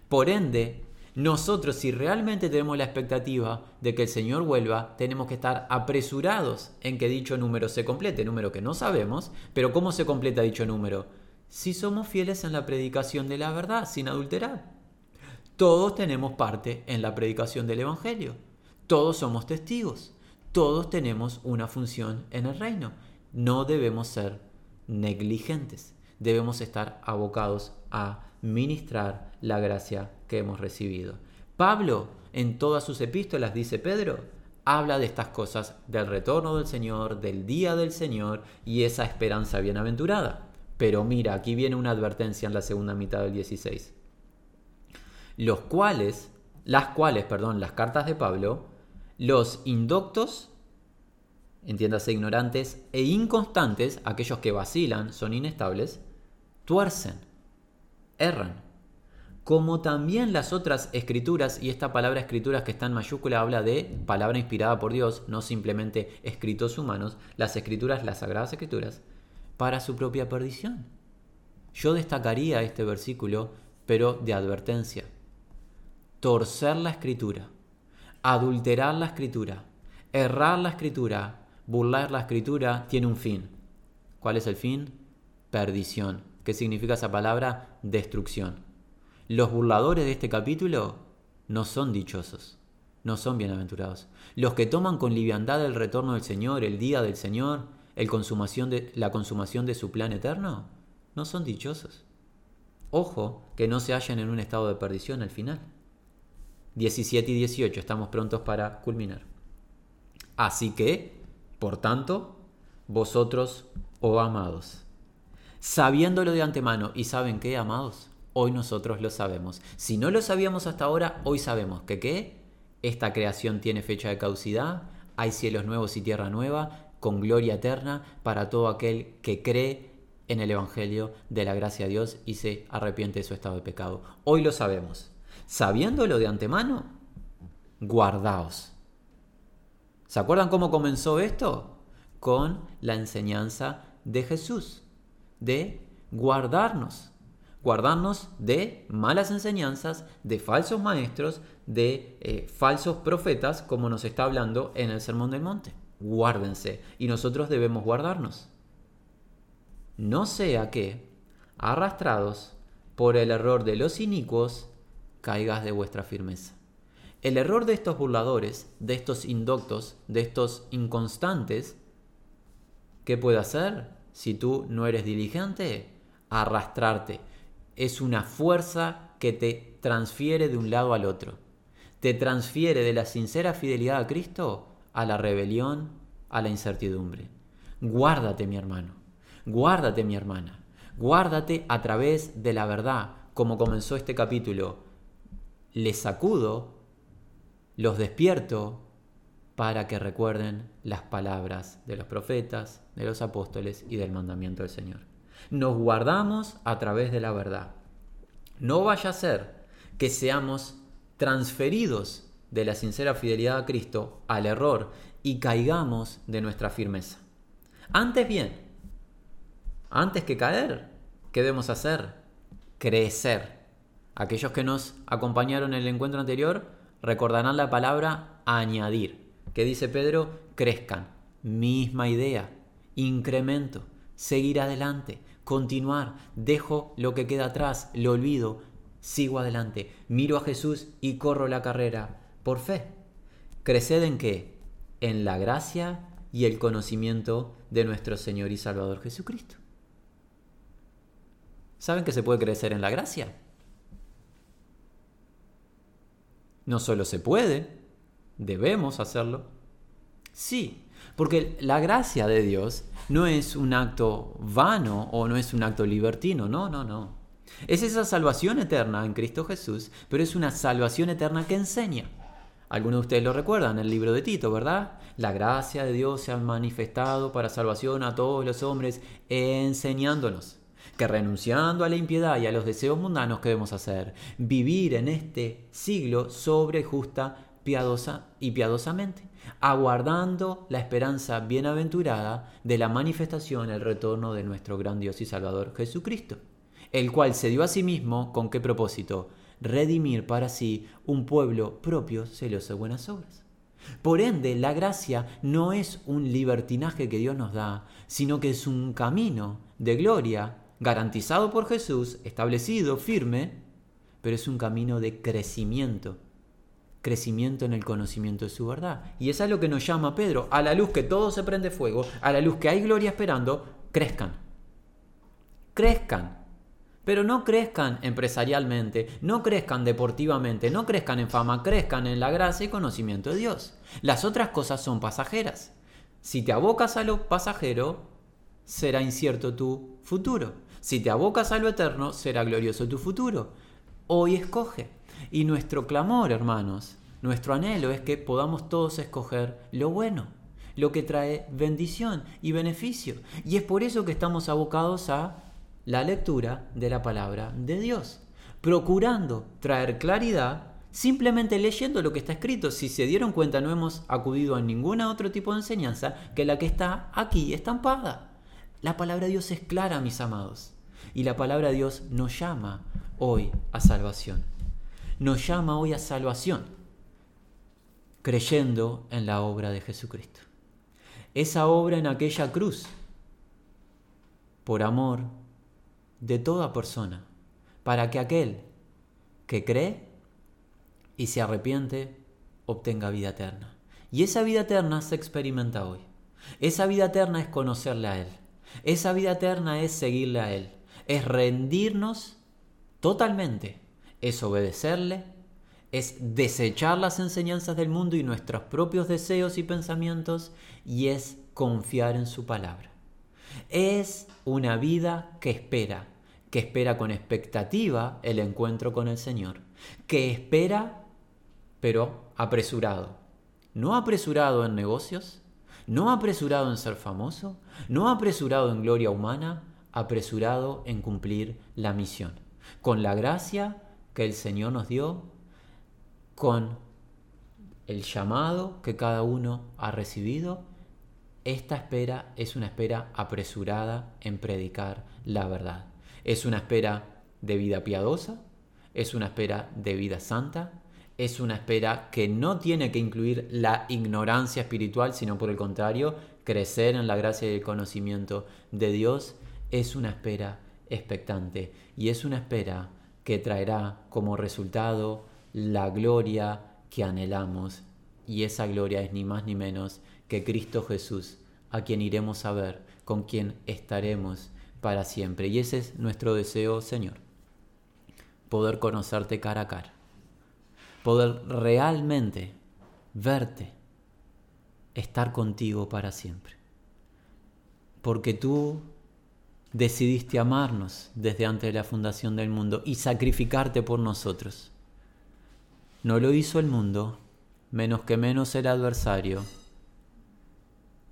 S1: Por ende, nosotros, si realmente tenemos la expectativa de que el Señor vuelva, tenemos que estar apresurados en que dicho número se complete, número que no sabemos, pero ¿cómo se completa dicho número? Si somos fieles en la predicación de la verdad, sin adulterar. Todos tenemos parte en la predicación del Evangelio. Todos somos testigos. Todos tenemos una función en el reino. No debemos ser negligentes. Debemos estar abocados a ministrar la gracia que hemos recibido. Pablo, en todas sus epístolas, dice Pedro, habla de estas cosas, del retorno del Señor, del día del Señor y esa esperanza bienaventurada. Pero mira, aquí viene una advertencia en la segunda mitad del 16. Los cuales, las cuales, perdón, las cartas de Pablo, los indoctos, entiéndase ignorantes, e inconstantes, aquellos que vacilan, son inestables, tuercen erran. Como también las otras escrituras, y esta palabra escrituras que está en mayúscula habla de palabra inspirada por Dios, no simplemente escritos humanos, las escrituras, las sagradas escrituras, para su propia perdición. Yo destacaría este versículo, pero de advertencia. Torcer la escritura, adulterar la escritura, errar la escritura, burlar la escritura, tiene un fin. ¿Cuál es el fin? Perdición. ¿Qué significa esa palabra? Destrucción. Los burladores de este capítulo no son dichosos, no son bienaventurados. Los que toman con liviandad el retorno del Señor, el día del Señor, la consumación de su plan eterno, no son dichosos. Ojo que no se hallen en un estado de perdición al final. 17 y 18, estamos prontos para culminar. Así que, por tanto, vosotros, oh amados, sabiéndolo de antemano, y saben qué, amados, hoy nosotros lo sabemos. Si no lo sabíamos hasta ahora, hoy sabemos que qué, esta creación tiene fecha de caducidad, hay cielos nuevos y tierra nueva, con gloria eterna para todo aquel que cree en el Evangelio de la gracia de Dios y se arrepiente de su estado de pecado. Hoy lo sabemos. Sabiéndolo de antemano, guardaos. ¿Se acuerdan cómo comenzó esto? Con la enseñanza de Jesús, de guardarnos. Guardarnos de malas enseñanzas, de falsos maestros, de eh, falsos profetas, como nos está hablando en el Sermón del Monte. Guárdense. Y nosotros debemos guardarnos. No sea que, arrastrados por el error de los inicuos, caigas de vuestra firmeza. El error de estos burladores, de estos indoctos, de estos inconstantes, ¿qué puede hacer si tú no eres diligente? Arrastrarte. Es una fuerza que te transfiere de un lado al otro. Te transfiere de la sincera fidelidad a Cristo a la rebelión, a la incertidumbre. Guárdate, mi hermano. Guárdate, mi hermana. Guárdate a través de la verdad, como comenzó este capítulo les sacudo, los despierto para que recuerden las palabras de los profetas, de los apóstoles y del mandamiento del Señor. Nos guardamos a través de la verdad. No vaya a ser que seamos transferidos de la sincera fidelidad a Cristo al error y caigamos de nuestra firmeza. Antes bien, antes que caer, ¿qué debemos hacer? Crecer Aquellos que nos acompañaron en el encuentro anterior recordarán la palabra añadir, que dice Pedro, crezcan. Misma idea, incremento, seguir adelante, continuar, dejo lo que queda atrás, lo olvido, sigo adelante, miro a Jesús y corro la carrera por fe. ¿Creced en qué? En la gracia y el conocimiento de nuestro Señor y Salvador Jesucristo. ¿Saben que se puede crecer en la gracia? No solo se puede, debemos hacerlo. Sí, porque la gracia de Dios no es un acto vano o no es un acto libertino, no, no, no. Es esa salvación eterna en Cristo Jesús, pero es una salvación eterna que enseña. Algunos de ustedes lo recuerdan, el libro de Tito, ¿verdad? La gracia de Dios se ha manifestado para salvación a todos los hombres, enseñándonos que renunciando a la impiedad y a los deseos mundanos que debemos hacer, vivir en este siglo sobre justa, piadosa y piadosamente, aguardando la esperanza bienaventurada de la manifestación, el retorno de nuestro gran Dios y Salvador Jesucristo, el cual se dio a sí mismo con qué propósito? Redimir para sí un pueblo propio celoso de buenas obras. Por ende, la gracia no es un libertinaje que Dios nos da, sino que es un camino de gloria garantizado por Jesús, establecido, firme, pero es un camino de crecimiento, crecimiento en el conocimiento de su verdad. Y eso es lo que nos llama Pedro, a la luz que todo se prende fuego, a la luz que hay gloria esperando, crezcan. Crezcan. Pero no crezcan empresarialmente, no crezcan deportivamente, no crezcan en fama, crezcan en la gracia y conocimiento de Dios. Las otras cosas son pasajeras. Si te abocas a lo pasajero, será incierto tu futuro. Si te abocas a lo eterno, será glorioso tu futuro. Hoy escoge. Y nuestro clamor, hermanos, nuestro anhelo es que podamos todos escoger lo bueno, lo que trae bendición y beneficio. Y es por eso que estamos abocados a la lectura de la palabra de Dios, procurando traer claridad simplemente leyendo lo que está escrito. Si se dieron cuenta, no hemos acudido a ningún otro tipo de enseñanza que la que está aquí estampada. La palabra de Dios es clara, mis amados. Y la palabra de Dios nos llama hoy a salvación. Nos llama hoy a salvación, creyendo en la obra de Jesucristo. Esa obra en aquella cruz, por amor de toda persona, para que aquel que cree y se arrepiente obtenga vida eterna. Y esa vida eterna se experimenta hoy. Esa vida eterna es conocerle a Él. Esa vida eterna es seguirle a Él. Es rendirnos totalmente. Es obedecerle. Es desechar las enseñanzas del mundo y nuestros propios deseos y pensamientos. Y es confiar en su palabra. Es una vida que espera, que espera con expectativa el encuentro con el Señor, que espera pero apresurado. No apresurado en negocios, no apresurado en ser famoso, no apresurado en gloria humana, apresurado en cumplir la misión. Con la gracia que el Señor nos dio, con el llamado que cada uno ha recibido, esta espera es una espera apresurada en predicar la verdad. Es una espera de vida piadosa, es una espera de vida santa, es una espera que no tiene que incluir la ignorancia espiritual, sino por el contrario, crecer en la gracia y el conocimiento de Dios, es una espera expectante y es una espera que traerá como resultado la gloria que anhelamos y esa gloria es ni más ni menos que Cristo Jesús, a quien iremos a ver, con quien estaremos para siempre. Y ese es nuestro deseo, Señor, poder conocerte cara a cara poder realmente verte, estar contigo para siempre. Porque tú decidiste amarnos desde antes de la fundación del mundo y sacrificarte por nosotros. No lo hizo el mundo, menos que menos el adversario.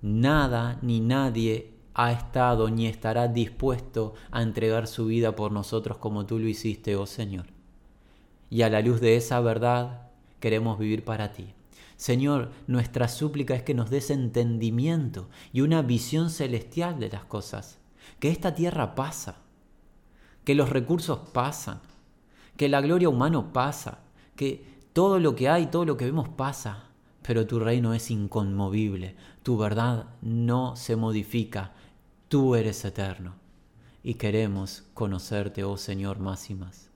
S1: Nada ni nadie ha estado ni estará dispuesto a entregar su vida por nosotros como tú lo hiciste, oh Señor y a la luz de esa verdad queremos vivir para ti. Señor, nuestra súplica es que nos des entendimiento y una visión celestial de las cosas, que esta tierra pasa, que los recursos pasan, que la gloria humana pasa, que todo lo que hay, todo lo que vemos pasa, pero tu reino es inconmovible, tu verdad no se modifica, tú eres eterno. Y queremos conocerte, oh Señor, más y más.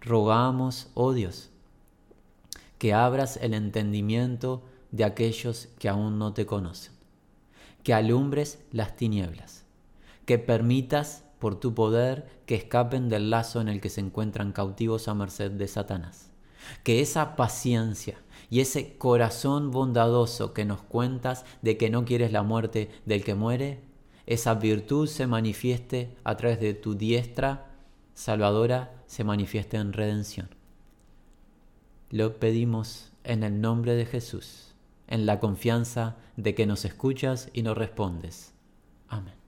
S1: Rogamos, oh Dios, que abras el entendimiento de aquellos que aún no te conocen, que alumbres las tinieblas, que permitas por tu poder que escapen del lazo en el que se encuentran cautivos a merced de Satanás, que esa paciencia y ese corazón bondadoso que nos cuentas de que no quieres la muerte del que muere, esa virtud se manifieste a través de tu diestra salvadora se manifieste en redención. Lo pedimos en el nombre de Jesús, en la confianza de que nos escuchas y nos respondes. Amén.